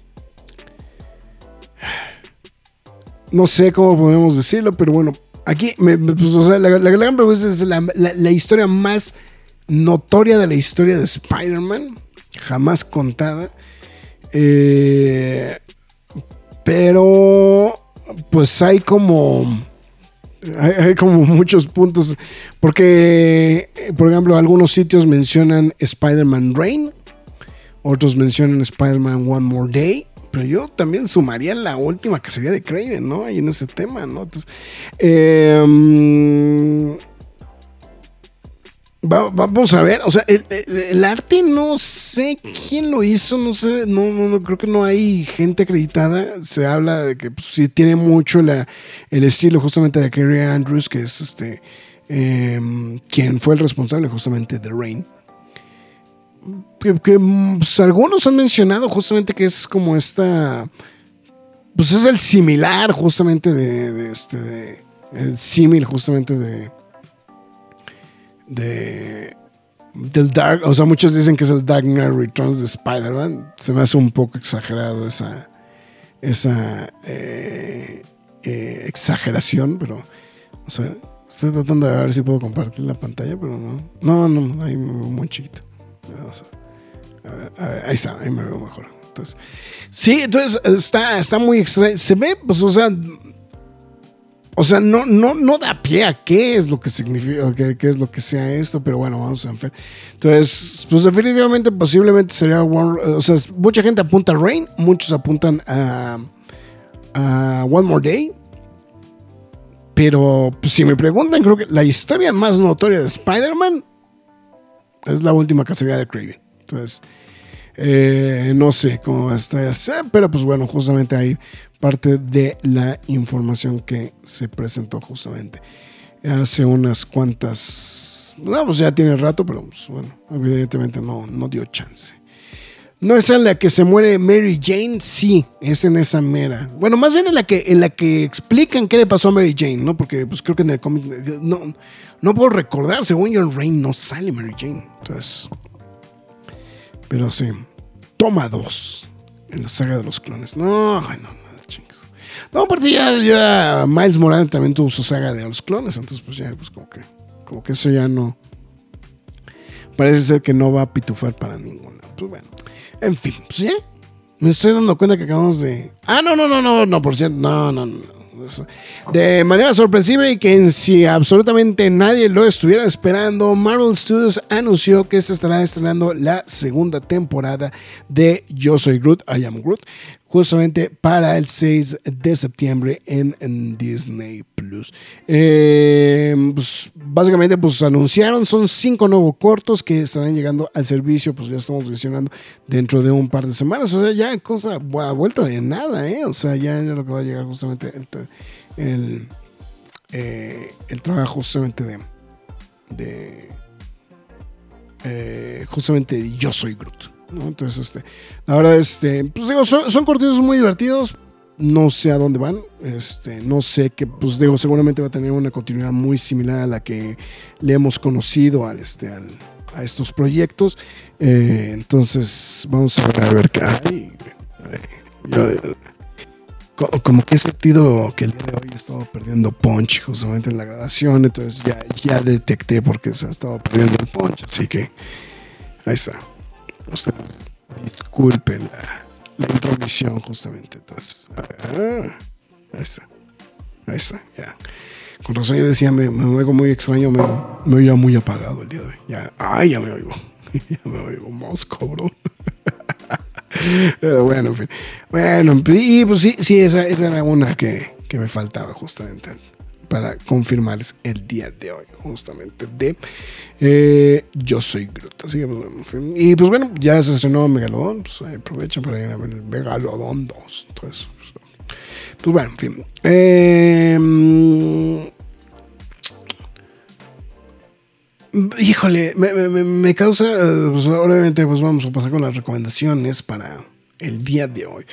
no sé cómo podemos decirlo, pero bueno, aquí, sea, la, gran pregunta es la historia más notoria de la historia de Spider-Man, jamás contada. Eh, Pero, pues hay como. Hay, como muchos puntos. Porque, por ejemplo, algunos sitios mencionan Spider-Man Rain. Otros mencionan Spider-Man One More Day. Pero yo también sumaría la última que sería de Craven, ¿no? Ahí en ese tema, ¿no? Entonces, eh, va- vamos a ver, o sea, el, arte no sé quién lo hizo, no sé, no, no, creo que no hay gente acreditada. Se habla de que pues, sí tiene mucho la, el estilo justamente de Kerry Andrews, que es este, eh, quien fue el responsable justamente de Rain que, pues, algunos han mencionado justamente que es como esta. Pues es el similar justamente de, este. el símil justamente de. De. Del Dark. O sea, muchos dicen que es el Dark Knight Returns de Spider-Man. Se me hace un poco exagerado esa. esa. eh, eh, exageración, pero. O sea, estoy tratando de ver si puedo compartir la pantalla, pero no. No, no, ahí me veo muy chiquito. Vamos a- a ver, a ver, ahí está, ahí me veo mejor. Entonces, sí, entonces está, está muy extraño. Se ve, pues, o sea, o sea, no, no, no da pie a qué es lo que significa, qué, es lo que sea esto, pero bueno, vamos a ver. Entonces, pues definitivamente, posiblemente sería One, o sea, mucha gente apunta a Rain, muchos apuntan a, a One More Day. Pero pues, si me preguntan, creo que la historia más notoria de Spider-Man es la última cacería de Craven. Entonces, eh, no sé cómo va a estar, pero pues bueno, justamente ahí parte de la información que se presentó justamente hace unas cuantas. No, pues ya tiene rato, pero pues, bueno, evidentemente no, no dio chance. ¿No es en la que se muere Mary Jane? Sí, es en esa mera. Bueno, más bien en la que, en la que explican qué le pasó a Mary Jane, ¿no? Porque pues creo que en el cómic no, no puedo recordar, según yo en Rain no sale Mary Jane. Entonces, pero sí. Toma dos en la saga de los clones. No, no, no, aparte ya, ya Miles Morales también tuvo su saga de los clones, entonces pues ya, pues como que, como que eso ya no. Parece ser que no va a pitufar para ninguna. Pues bueno. En fin, pues ya. Me estoy dando cuenta que acabamos de. Ah, no, no, no, no, no, por cierto. No, no, no. De manera sorpresiva y que en si absolutamente nadie lo estuviera esperando, Marvel Studios anunció que se estará estrenando la segunda temporada de Yo Soy Groot, I Am Groot, justamente para el 6 de septiembre en, Disney Plus. Eh, pues, básicamente, pues anunciaron, son cinco nuevos cortos que estarán llegando al servicio, pues ya estamos mencionando dentro de un par de semanas. O sea, ya cosa a vuelta de nada, ¿eh? O sea, ya, ya lo que va a llegar justamente el, eh, el trabajo justamente de, de justamente de Yo Soy Groot. Entonces, este, la verdad, este, pues digo, son, son muy divertidos. No sé a dónde van. Este, no sé que, pues digo, seguramente va a tener una continuidad muy similar a la que le hemos conocido al, este, a estos proyectos. Eh, entonces, vamos a ver, a ver co- como que he sentido que el día de hoy he estado perdiendo punch justamente en la grabación. Entonces, ya, ya detecté por qué se ha estado perdiendo el punch. Así que, ahí está. Ustedes disculpen la, la justamente. Entonces, ah, ahí está. Ahí ya. Con razón yo decía, me, me oigo muy extraño, me, me oía muy apagado el día de hoy. Ya, ay, ya me oigo. ya me oigo más cabrón. Pero bueno, en fin. Bueno, y pues sí, sí, esa, esa era una que, que me faltaba justamente para confirmarles el día de hoy, justamente de eh, Yo Soy Groot. Así que, pues, bueno. Y pues bueno, ya se estrenó Megalodón, pues ahí aprovechen para ir a ver el Megalodón 2. Entonces, pues, pues bueno, en fin. Eh, híjole, me, me- me- me causa, eh, pues obviamente pues vamos a pasar con las recomendaciones para el día de hoy.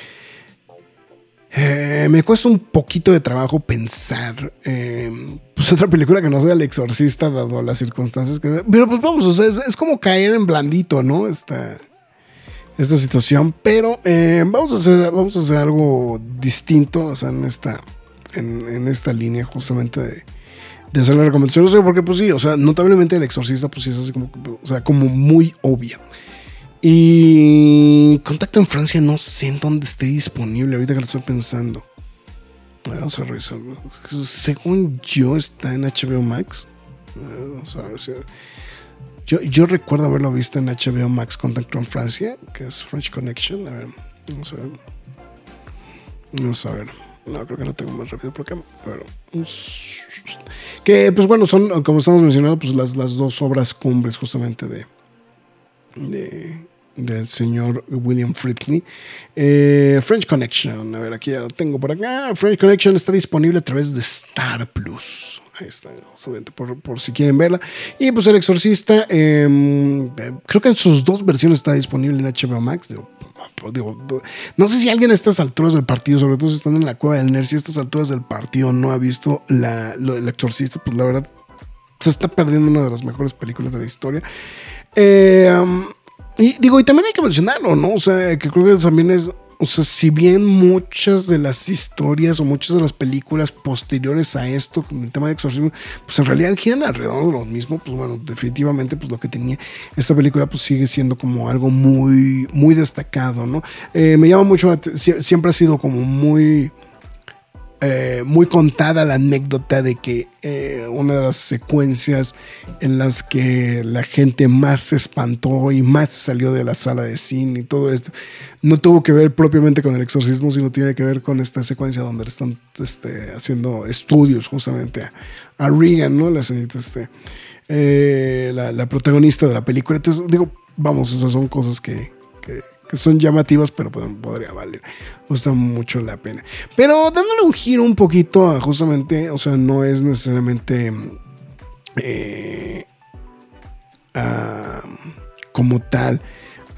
Eh, me cuesta un poquito de trabajo pensar eh, pues otra película que no sea El Exorcista dado las circunstancias que... Pero pues vamos, o sea, es, como caer en blandito, ¿no? Esta, esta situación, pero eh, vamos, a hacer, vamos a hacer algo distinto, o sea, en esta, en, esta línea justamente de, hacer la recomendación, no sé, porque pues sí, o sea, notablemente El Exorcista pues sí es así como, o sea, como muy obvia. Y Contacto en Francia no sé en dónde esté disponible ahorita que lo estoy pensando. Vamos a revisar. Según yo está en HBO Max. Vamos a ver si... Yo, yo recuerdo haberlo visto en HBO Max Contacto en Francia, que es French Connection. A ver, vamos a ver. Vamos a ver. No, creo que lo tengo más rápido por acá. Pero, que, pues bueno, son, como estamos mencionando, pues las, las dos obras cumbres justamente de, del señor William Fritley. Eh, French Connection, a ver, aquí ya lo tengo por acá. French Connection está disponible a través de Star Plus. Ahí está, justamente por, por si quieren verla. Y pues El Exorcista, eh, creo que en sus dos versiones está disponible en HBO Max. Digo, no sé si alguien a estas alturas del partido, sobre todo si están en la cueva del nerd, si a estas alturas del partido no ha visto la, lo del Exorcista, pues la verdad se está perdiendo una de las mejores películas de la historia. Eh, y digo, y también hay que mencionarlo, ¿no? O sea, que creo que también es, o sea, si bien muchas de las historias o muchas de las películas posteriores a esto, con el tema de exorcismo, pues en realidad giran alrededor de lo mismo, pues bueno, definitivamente, pues lo que tenía esta película, pues sigue siendo como algo muy, muy destacado, ¿no? Eh, me llama mucho, siempre ha sido como muy eh, muy contada la anécdota de que eh, una de las secuencias en las que la gente más se espantó y más salió de la sala de cine y todo esto no tuvo que ver propiamente con el exorcismo, sino tiene que ver con esta secuencia donde están este, haciendo estudios justamente a, Regan, ¿no? La señorita, este, eh, la, la, protagonista de la película. Entonces, digo, vamos, esas son cosas que, que que son llamativas, pero podría valer. Gusta mucho la pena. Pero dándole un giro un poquito a justamente, o sea, no es necesariamente eh, como tal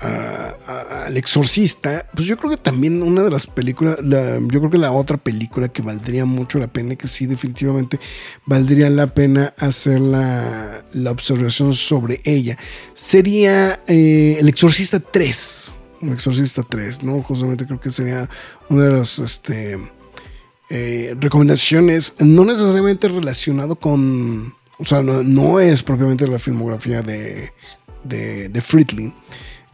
al exorcista, pues yo creo que también una de las películas, yo creo que la otra película que valdría mucho la pena, que sí definitivamente valdría la pena hacer la, observación sobre ella, sería eh, El Exorcista 3. Exorcista 3, ¿no? Justamente creo que sería una de las este, eh, recomendaciones, no necesariamente relacionado con, o sea, no, es propiamente la filmografía de, de, de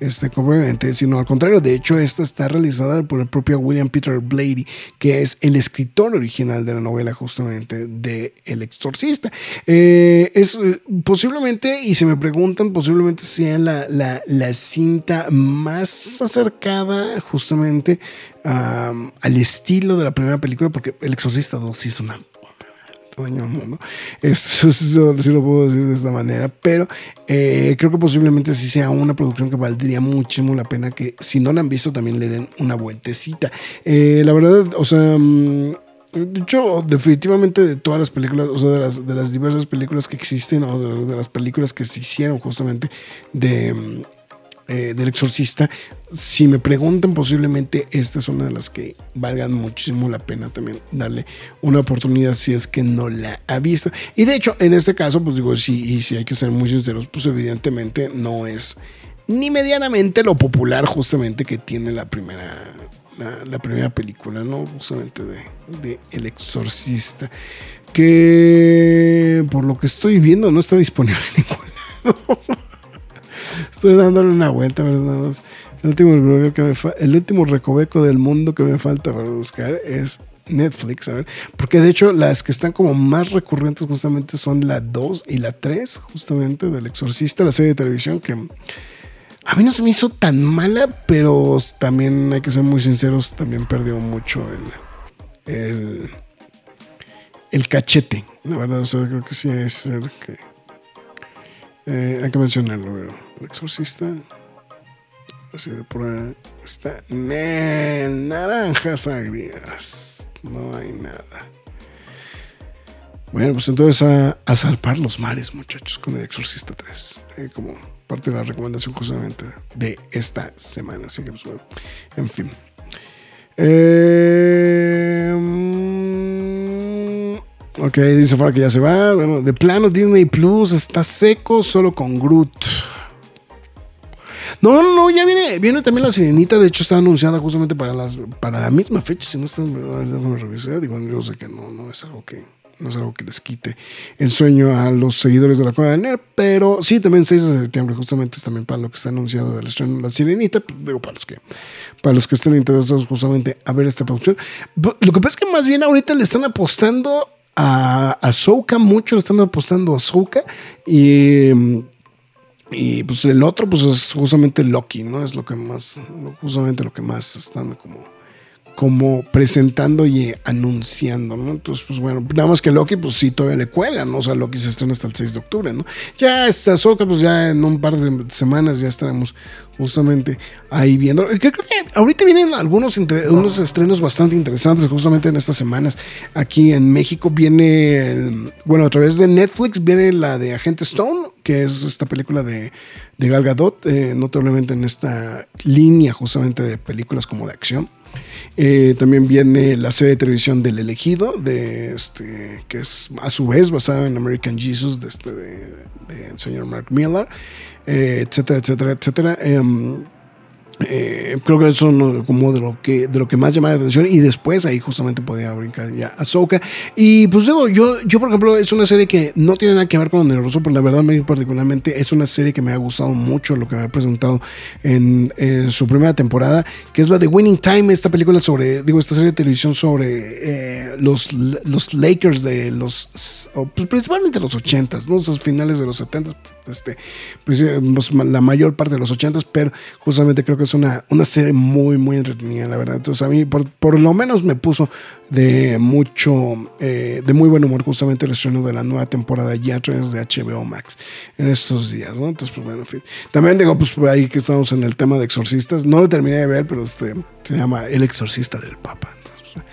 este, obviamente, sino al contrario. De hecho, esta está realizada por el propio William Peter Blady, que es el escritor original de la novela, justamente de El Exorcista. Eh, es posiblemente, y se me preguntan, posiblemente sea la, la, la cinta más acercada justamente al estilo de la primera película, porque El Exorcista 2 sí es una tamaño mundo. Eso sí, lo puedo decir de esta manera, pero eh, creo que posiblemente sí sea una producción que valdría muchísimo la pena que si no la han visto también le den una vueltecita. Eh, la verdad, o sea... Mm, de hecho, definitivamente de todas las películas, o sea, de las, de las diversas películas que existen, o de las películas que se hicieron justamente de, mm, eh, del exorcista, si me preguntan posiblemente esta es una de las que valgan muchísimo la pena también darle una oportunidad si es que no la ha visto. Y de hecho, en este caso, pues digo, sí, y si hay que ser muy sinceros, pues evidentemente no es ni medianamente lo popular justamente que tiene la primera la, primera película, ¿no? Justamente de, de, El Exorcista. Que por lo que estoy viendo no está disponible en ningún lado. Estoy dándole una vuelta, El último, que el último recoveco del mundo que me falta para buscar es Netflix, a ver, porque de hecho las que están como más recurrentes justamente son la 2 y la 3, justamente del Exorcista, la serie de televisión que a mí no se me hizo tan mala, pero también hay que ser muy sinceros, también perdió mucho el, el, el cachete, la verdad, o sea, creo que sí es el que eh, hay que mencionarlo, pero el exorcista. Así de por está naranjas agrias. No hay nada. Bueno, pues entonces a, a, salpar los mares, muchachos, con el Exorcista 3. Eh, como parte de la recomendación justamente de esta semana. Así que, pues bueno, en fin. Eh, ok, dice fuera que ya se va. Bueno, de plano Disney Plus está seco solo con Groot. No, no, no, ya viene, viene también la sirenita. De hecho, está anunciada justamente para las para la misma fecha. Si no está, déjame revisar. Digo, yo sé que no, no es algo que, no es algo que les quite el sueño a los seguidores de la Cueva de Nerd, pero sí, también 6 de septiembre, justamente es también para lo que está anunciado del estreno de La Sirenita, digo, para los que, para los que estén interesados justamente a ver esta producción. Lo que pasa es que más bien ahorita le están apostando a Ahsoka, mucho le están apostando a Ahsoka y... Y pues el otro, pues es justamente Loki, ¿no? Es lo que más, justamente lo que más están como como presentando y anunciando, ¿no? Entonces, pues bueno, nada más que Loki, pues sí, todavía le cuelgan, ¿no? O sea, Loki se estrena hasta el 6 de octubre, ¿no? Ya esta Soca, pues ya en un par de semanas ya estaremos justamente ahí viendo. Creo que ahorita vienen algunos unos estrenos bastante interesantes, justamente en estas semanas. Aquí en México viene, bueno, a través de Netflix viene la de Agente Stone, que es esta película de, de Gal Gadot, eh, notablemente en esta línea justamente de películas como de acción. Eh, también viene la serie de televisión del elegido, de este, que es a su vez basada en American Jesus de este, de, señor Mark Miller, eh, etcétera, etcétera, etcétera. Em, eh, creo que eso es como de lo que de lo que más llama la atención. Y después ahí justamente podía brincar ya Ahsoka. Y pues digo yo yo por ejemplo es una serie que no tiene nada que ver con lo nervioso pero la verdad mí particularmente es una serie que me ha gustado mucho lo que me ha presentado en, su primera temporada que es la de Winning Time esta película sobre digo esta serie de televisión sobre eh, los, los Lakers de los pues principalmente los 80s no esos finales de los 70s este, pues, eh, la mayor parte de los 80 pero justamente creo que es una, una serie muy, muy entretenida, la verdad. Entonces a mí por, por lo menos me puso de mucho, eh, de muy buen humor justamente el estreno de la nueva temporada ya a través de HBO Max en estos días, ¿no? Entonces, pues bueno, en fin. También digo, pues ahí que estamos en el tema de exorcistas, no lo terminé de ver, pero este, se llama El exorcista del Papa. Entonces, pues,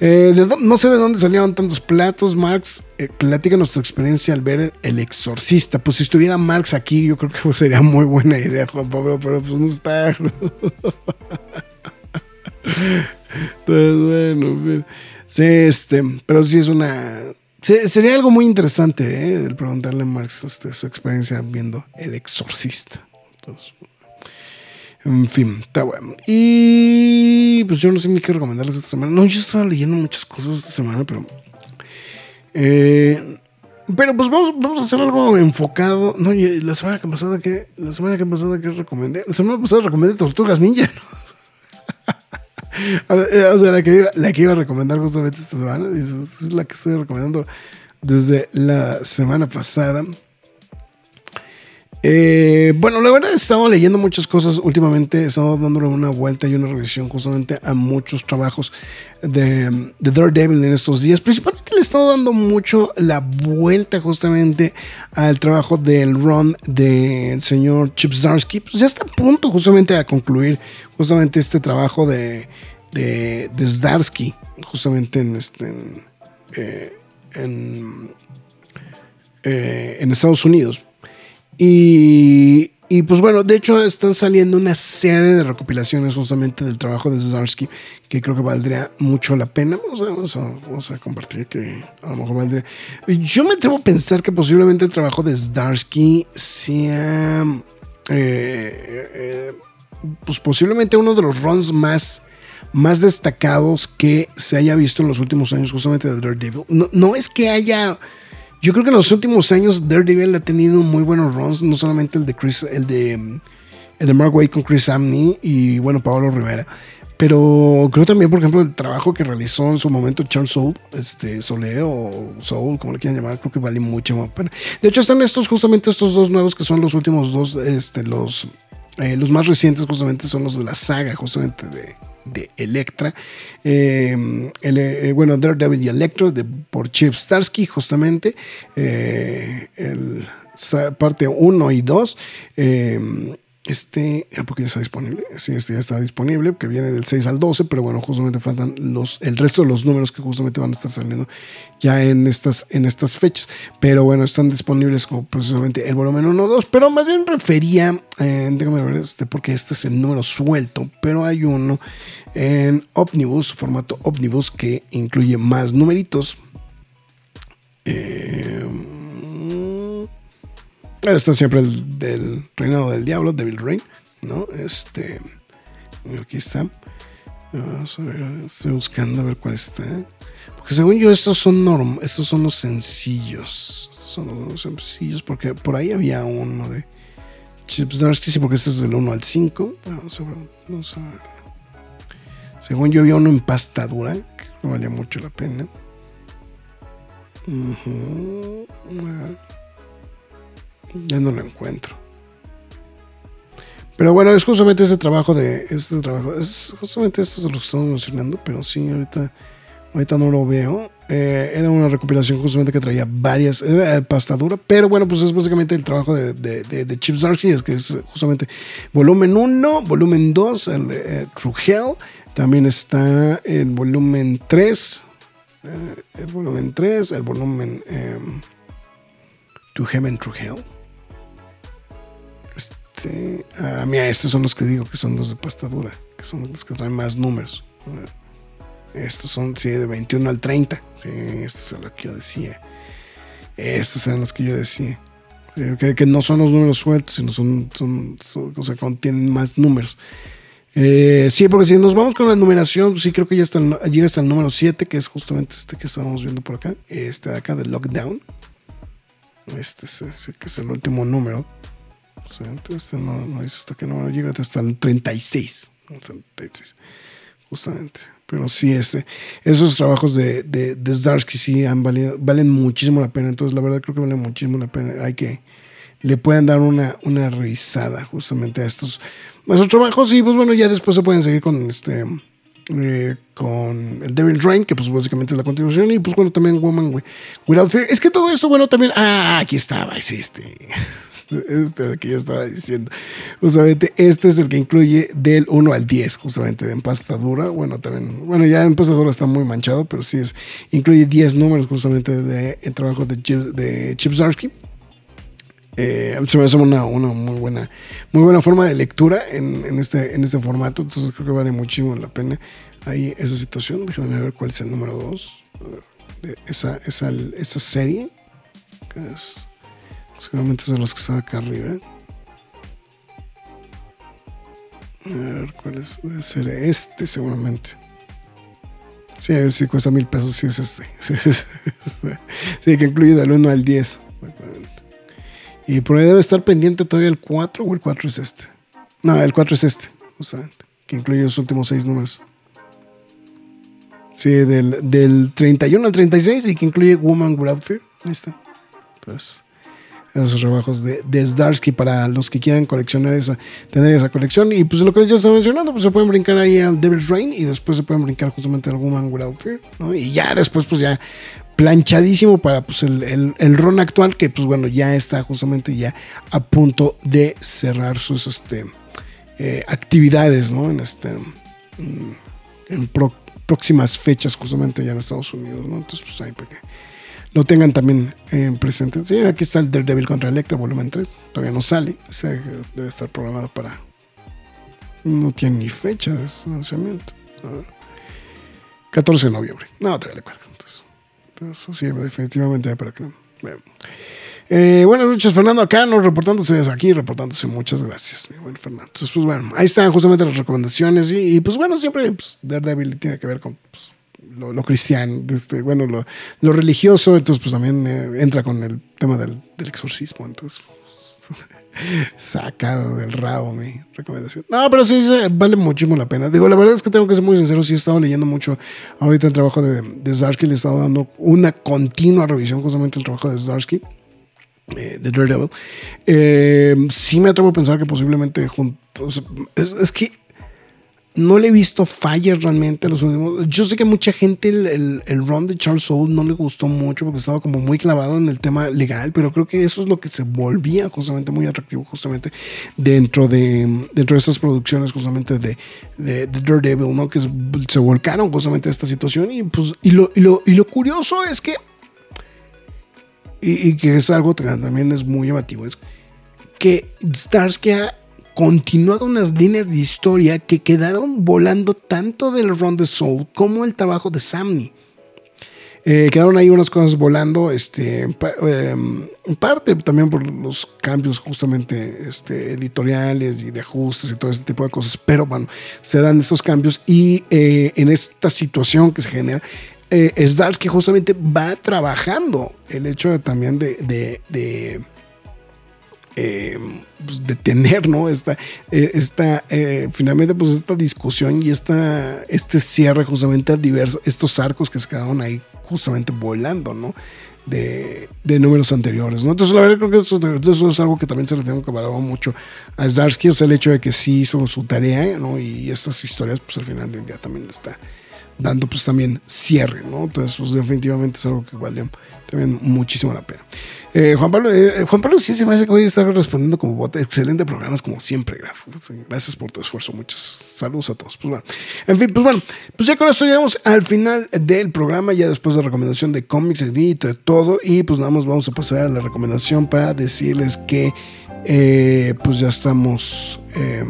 eh, no sé de dónde salieron tantos platos, Marx. Eh, platícanos tu experiencia al ver El Exorcista. Pues si estuviera Marx aquí, yo creo que sería muy buena idea, Juan Pablo, pero pues no está. Entonces, bueno, pues, sí, este, pero sí es una. sería algo muy interesante, ¿eh? El preguntarle a Marx este, su experiencia viendo El Exorcista. En fin, está bueno. Y pues yo no sé ni qué recomendarles esta semana. No, yo estaba leyendo muchas cosas esta semana, pero. Eh, pero pues vamos, vamos a hacer algo enfocado. No, la semana que pasada que. La semana que pasada que recomendé. La semana pasada recomendé Tortugas Ninja. o sea, la que, iba, la que iba a recomendar justamente esta semana. Es la que estoy recomendando desde la semana pasada. Eh, bueno, la verdad he estado leyendo muchas cosas últimamente, he estado dándole una vuelta y una revisión justamente a muchos trabajos de, de Daredevil en estos días. Principalmente le he estado dando mucho la vuelta justamente al trabajo del run del señor Chip Zarsky. Pues ya está a punto justamente a concluir justamente este trabajo de, de, Zdarsky, justamente en, este, en, eh, eh, en Estados Unidos. Y, pues bueno, de hecho están saliendo una serie de recopilaciones justamente del trabajo de Zarsky que creo que valdría mucho la pena. Vamos a, vamos a, compartir que a lo mejor valdría. Yo me atrevo a pensar que posiblemente el trabajo de Zdarsky sea eh, eh, pues posiblemente uno de los runs más más destacados que se haya visto en los últimos años justamente de Daredevil. No, no es que haya yo creo que en los últimos años Daredevil ha tenido muy buenos runs, no solamente el de Chris, el de, el de Mark Wade con Chris Amney y bueno, Pablo Rivera. Pero creo también, por ejemplo, el trabajo que realizó en su momento Charles Soul, este, Soule o Soul, como le quieran llamar, creo que vale mucho más. De hecho, están estos, justamente estos dos nuevos que son los últimos dos, este, los, eh, los más recientes, justamente son los de la saga, justamente de, de Electra. Em, eh, bueno, Daredevil y Electro de, por Chip Starsky, justamente. Eh, el, parte 1 y 2. Este, ¿a porque ya está disponible? Sí, este ya está disponible, que viene del 6 al 12, pero bueno, justamente faltan los, el resto de los números que justamente van a estar saliendo ya en estas, en estas fechas. Pero bueno, están disponibles como precisamente el volumen 1 2, pero más bien refería, eh, déjame ver este, porque este es el número suelto, pero hay uno en Omnibus, formato Omnibus, que incluye más numeritos. Eh, está siempre el del reinado del diablo, Devil Reign, ¿no? Este. Aquí está. Vamos a ver, estoy buscando a ver cuál está. Porque según yo, estos son norm estos son los sencillos. Estos son los sencillos, porque por ahí había uno de Chips Darsky, sí, porque este es del 1 al 5. Vamos a ver, vamos a ver. Según yo, había uno en pasta dura, que no valía mucho la pena. Ujú. Ya no lo encuentro. Pero bueno, es justamente ese trabajo de. Este trabajo. Es justamente esto es lo que estamos mencionando. Pero sí, ahorita. Ahorita no lo veo. Eh, era una recopilación justamente que traía varias. Era eh, pasta dura. Pero bueno, pues es básicamente el trabajo de, de, Chips Darcy. Es que es justamente volumen 1, volumen 2, el de eh, True Hell. También está el volumen 3. eh, el volumen 3. El volumen. em, To Heaven True Hell. Este, ah, mira, estos son los que digo que son los de pasta dura, que son los que traen más números. Estos son, sí, de 21 al 30. Sí, estos son los que yo decía. Estos eran los que yo decía. Que, que no son los números sueltos, sino son, son, son- o sea, contienen más números. Eh, sí, porque si nos vamos con la numeración, sí creo que ya está llega hasta el número 7, que es justamente este que estábamos viendo por acá. Este de acá de Lockdown. Este es, es el último número. Sea, entonces este no, no dice hasta qué número llega, hasta el 36. Hasta el 36, Justamente. Pero sí, este, esos trabajos de, de, de Zdarsky sí han valido, valen muchísimo la pena. Entonces, la verdad creo que valen muchísimo la pena. Hay que, le pueden dar una, una revisada justamente a estos, a esos trabajos. Y pues bueno, ya después se pueden seguir con este. eh, con el Devil Rain, que pues básicamente es la continuación, y pues bueno, también Woman Wi- Without Fear. Es que todo esto, bueno, también. Ah, aquí estaba, es este. Este es el que yo estaba diciendo. Justamente, este es el que incluye del 1 al 10, justamente de empastadura. Bueno, también, bueno, ya empastadura está muy manchado, pero sí es, incluye 10 números justamente de el trabajo de, Chip- de Chip. Eh, se me hace una, una muy buena muy buena forma de lectura en, en este, en este formato. Entonces creo que vale muchísimo la pena ahí esa situación. Déjame ver cuál es el número 2 de esa, esa, esa serie. Que es, seguramente de los que están acá arriba. A ver cuál es. Debe ser este seguramente. Sí, a ver si cuesta mil pesos. Sí, es este. Sí, que incluye del 1 al 10. exactamente. Y por ahí debe estar pendiente todavía el 4 o el 4 es este. No, el 4 es este, justamente, que incluye los últimos 6 números. Sí, del, del 31 al 36 y que incluye Woman Without Fear. Ahí está. Entonces, esos rebajos de, de para los que quieran coleccionar esa, tener esa colección. Y pues lo que ya estaba mencionando, pues se pueden brincar ahí al Devil's Reign y después se pueden brincar justamente al Woman Without Fear. ¿no? Y ya después, pues ya planchadísimo para pues, el, el, el ron actual, que pues bueno, ya está justamente ya a punto de cerrar sus este, eh, actividades, ¿no? En este mm, en próximas fechas justamente ya en Estados Unidos, ¿no? Entonces, pues ahí para que lo tengan también en presente. Sí, aquí está el Daredevil contra Electra, volumen 3. Todavía no sale. Debe estar programado para. No tiene ni fecha de lanzamiento. Ver. 14 de noviembre. No, todavía le. Entonces, entonces, sí, definitivamente para que no. Bueno. Eh, buenas noches, Fernando acá, no reportándose desde aquí, reportándose. Muchas gracias, mi buen Fernando. Entonces, pues bueno, ahí están justamente las recomendaciones. Y, y, pues bueno, siempre pues, Daredevil tiene que ver con pues, lo, cristiano, este, bueno, lo, religioso. Entonces, pues también eh, entra con el tema del, exorcismo. Entonces, sacado del rabo mi recomendación. No, pero sí, vale muchísimo la pena. Digo, la verdad es que tengo que ser muy sincero, sí he estado leyendo mucho ahorita el trabajo de, de Zarsky, le he estado dando una continua revisión justamente el trabajo de Zarsky. Eh, de Daredevil. Eh, sí me atrevo a pensar que posiblemente juntos. Es, que no le he visto fallas realmente los últimos. Yo sé que mucha gente el, el, run de Charles Soule no le gustó mucho porque estaba como muy clavado en el tema legal, pero creo que eso es lo que se volvía justamente muy atractivo justamente dentro de dentro de estas producciones justamente de, de, de Daredevil, ¿no? Que se volcaron justamente a esta situación y pues y lo, y lo, y lo curioso es que y, y, que es algo que también es muy llamativo, es que Starsky ha continuado unas líneas de historia que quedaron volando tanto del Run the Soul como el trabajo de Samney. Eh, quedaron ahí unas cosas volando, este, eh, en parte también por los cambios justamente este, editoriales y de ajustes y todo ese tipo de cosas, pero bueno, se dan estos cambios y eh, en esta situación que se genera, eh, Zdarsky justamente va trabajando el hecho de, también de, de, de, eh, pues, de tener, ¿no? Esta, eh, esta eh, finalmente, pues esta discusión y esta, este cierre justamente a diversos, estos arcos que se quedaron ahí justamente volando, ¿no? De, de, números anteriores, ¿no? Entonces, la verdad creo que eso, eso, es algo que también se le tengo que valorar mucho a Zdarsky, o sea, el hecho de que sí hizo su tarea, ¿no? Y estas historias, pues al final del día también está dando pues también cierre, ¿no? Entonces, pues definitivamente es algo que vale también muchísimo la pena. Eh, Juan Pablo, eh, Juan Pablo sí se me hace que hoy está respondiendo como bota. Excelente programas como siempre, Graf. Gracias por tu esfuerzo. Muchos saludos a todos. Pues bueno, en fin, pues bueno, pues ya con esto llegamos al final del programa, ya después de la recomendación de cómics, de todo. Y pues nada más vamos a pasar a la recomendación para decirles que eh, pues ya estamos... Eh,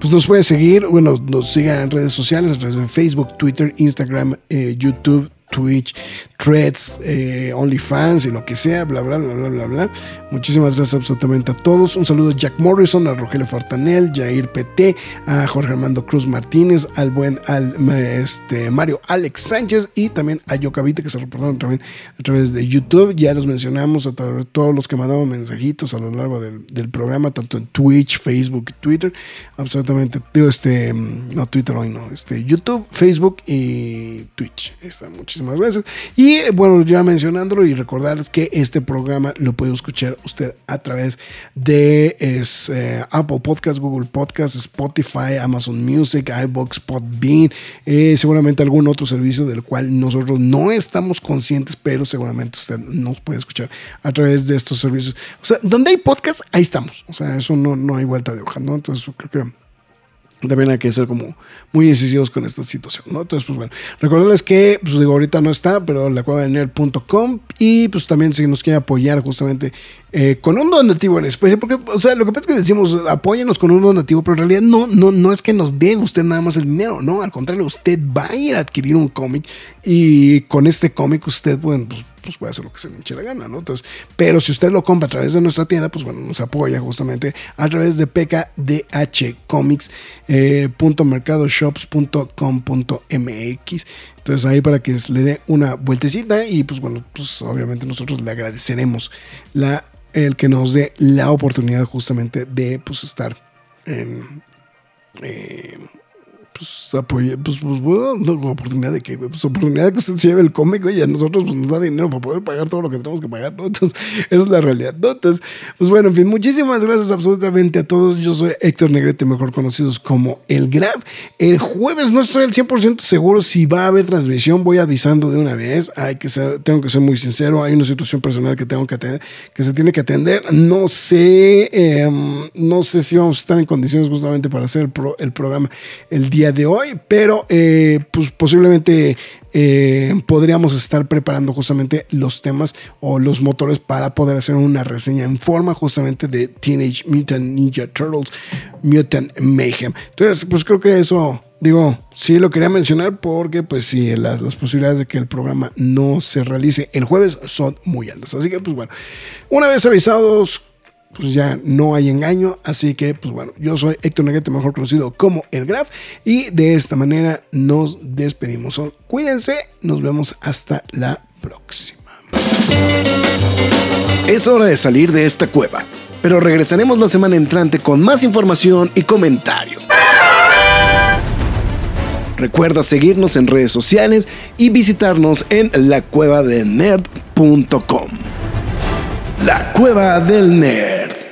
pues nos puede seguir, bueno, nos sigan en redes sociales, a través de Facebook, Twitter, Instagram, eh, YouTube, Twitch, Threads, eh, OnlyFans y lo que sea, bla, bla, bla, bla, bla, bla. Muchísimas gracias absolutamente a todos. Un saludo a Jack Morrison, a Rogelio Fortanel, Jair PT, a Jorge Armando Cruz Martínez, al buen al, este, Mario Alex Sánchez y también a Yocavite que se reportaron también a través de YouTube. Ya los mencionamos a todos los que mandaban mensajitos a lo largo del, programa, tanto en Twitch, Facebook, Twitter. Absolutamente, digo, este, no Twitter hoy, no, este, YouTube, Facebook y Twitch. Está, muchísimas gracias. Y bueno, ya mencionándolo y recordarles que este programa lo puede escuchar usted a través de eh, Apple Podcast, Google Podcast, Spotify, Amazon Music, iBox, Podbean, eh, seguramente algún otro servicio del cual nosotros no estamos conscientes, pero seguramente usted nos puede escuchar a través de estos servicios. O sea, donde hay podcast, ahí estamos. O sea, eso no, no hay vuelta de hoja, ¿no? Entonces creo que también hay que ser como muy decisivos con esta situación, ¿no? Entonces, pues bueno, recordarles que, pues digo, ahorita no está, pero la cueva de nerd.com y pues también si nos quiere apoyar justamente eh, con un donativo en especie, porque, o sea, lo que pasa es que decimos, apóyenos con un donativo, pero en realidad no, no, no es que nos dé usted nada más el dinero, no, al contrario, usted va a ir a adquirir un cómic y con este cómic usted, bueno, pues pues puede hacer lo que se le hinche la gana, ¿no? Entonces, pero si usted lo compra a través de nuestra tienda, pues bueno, nos apoya justamente a través de pkdhcomics.mercadoshops.com.mx. Entonces ahí para que le dé una vueltecita y pues bueno, pues obviamente nosotros le agradeceremos la, el que nos dé la oportunidad justamente de pues estar en... Eh, pues apoye, pues, pues bueno, oportunidad de que, pues oportunidad de que usted se lleve el cómic, y a nosotros pues, nos da dinero para poder pagar todo lo que tenemos que pagar, ¿no? Entonces, esa es la realidad. Entonces, pues bueno, en fin, muchísimas gracias absolutamente a todos. Yo soy Héctor Negrete, mejor conocidos como El Grab. El jueves no estoy al 100% seguro si va a haber transmisión, voy avisando de una vez. Hay que ser, tengo que ser muy sincero, hay una situación personal que tengo que atender, que se tiene que atender. No sé, eh, no sé si vamos a estar en condiciones justamente para hacer el, pro, el programa el día de hoy, pero eh, pues posiblemente eh, podríamos estar preparando justamente los temas o los motores para poder hacer una reseña en forma justamente de Teenage Mutant Ninja Turtles Mutant Mayhem. Entonces, pues creo que eso, digo, sí lo quería mencionar porque pues sí, las, las posibilidades de que el programa no se realice el jueves son muy altas. Así que pues bueno, una vez avisados pues ya no hay engaño. Así que, pues bueno, yo soy Héctor Neguete, mejor conocido como El Graf, y de esta manera nos despedimos. Cuídense, nos vemos hasta la próxima. Es hora de salir de esta cueva, pero regresaremos la semana entrante con más información y comentarios. Recuerda seguirnos en redes sociales y visitarnos en lacuevadelnerd.com. La Cueva del Nerd.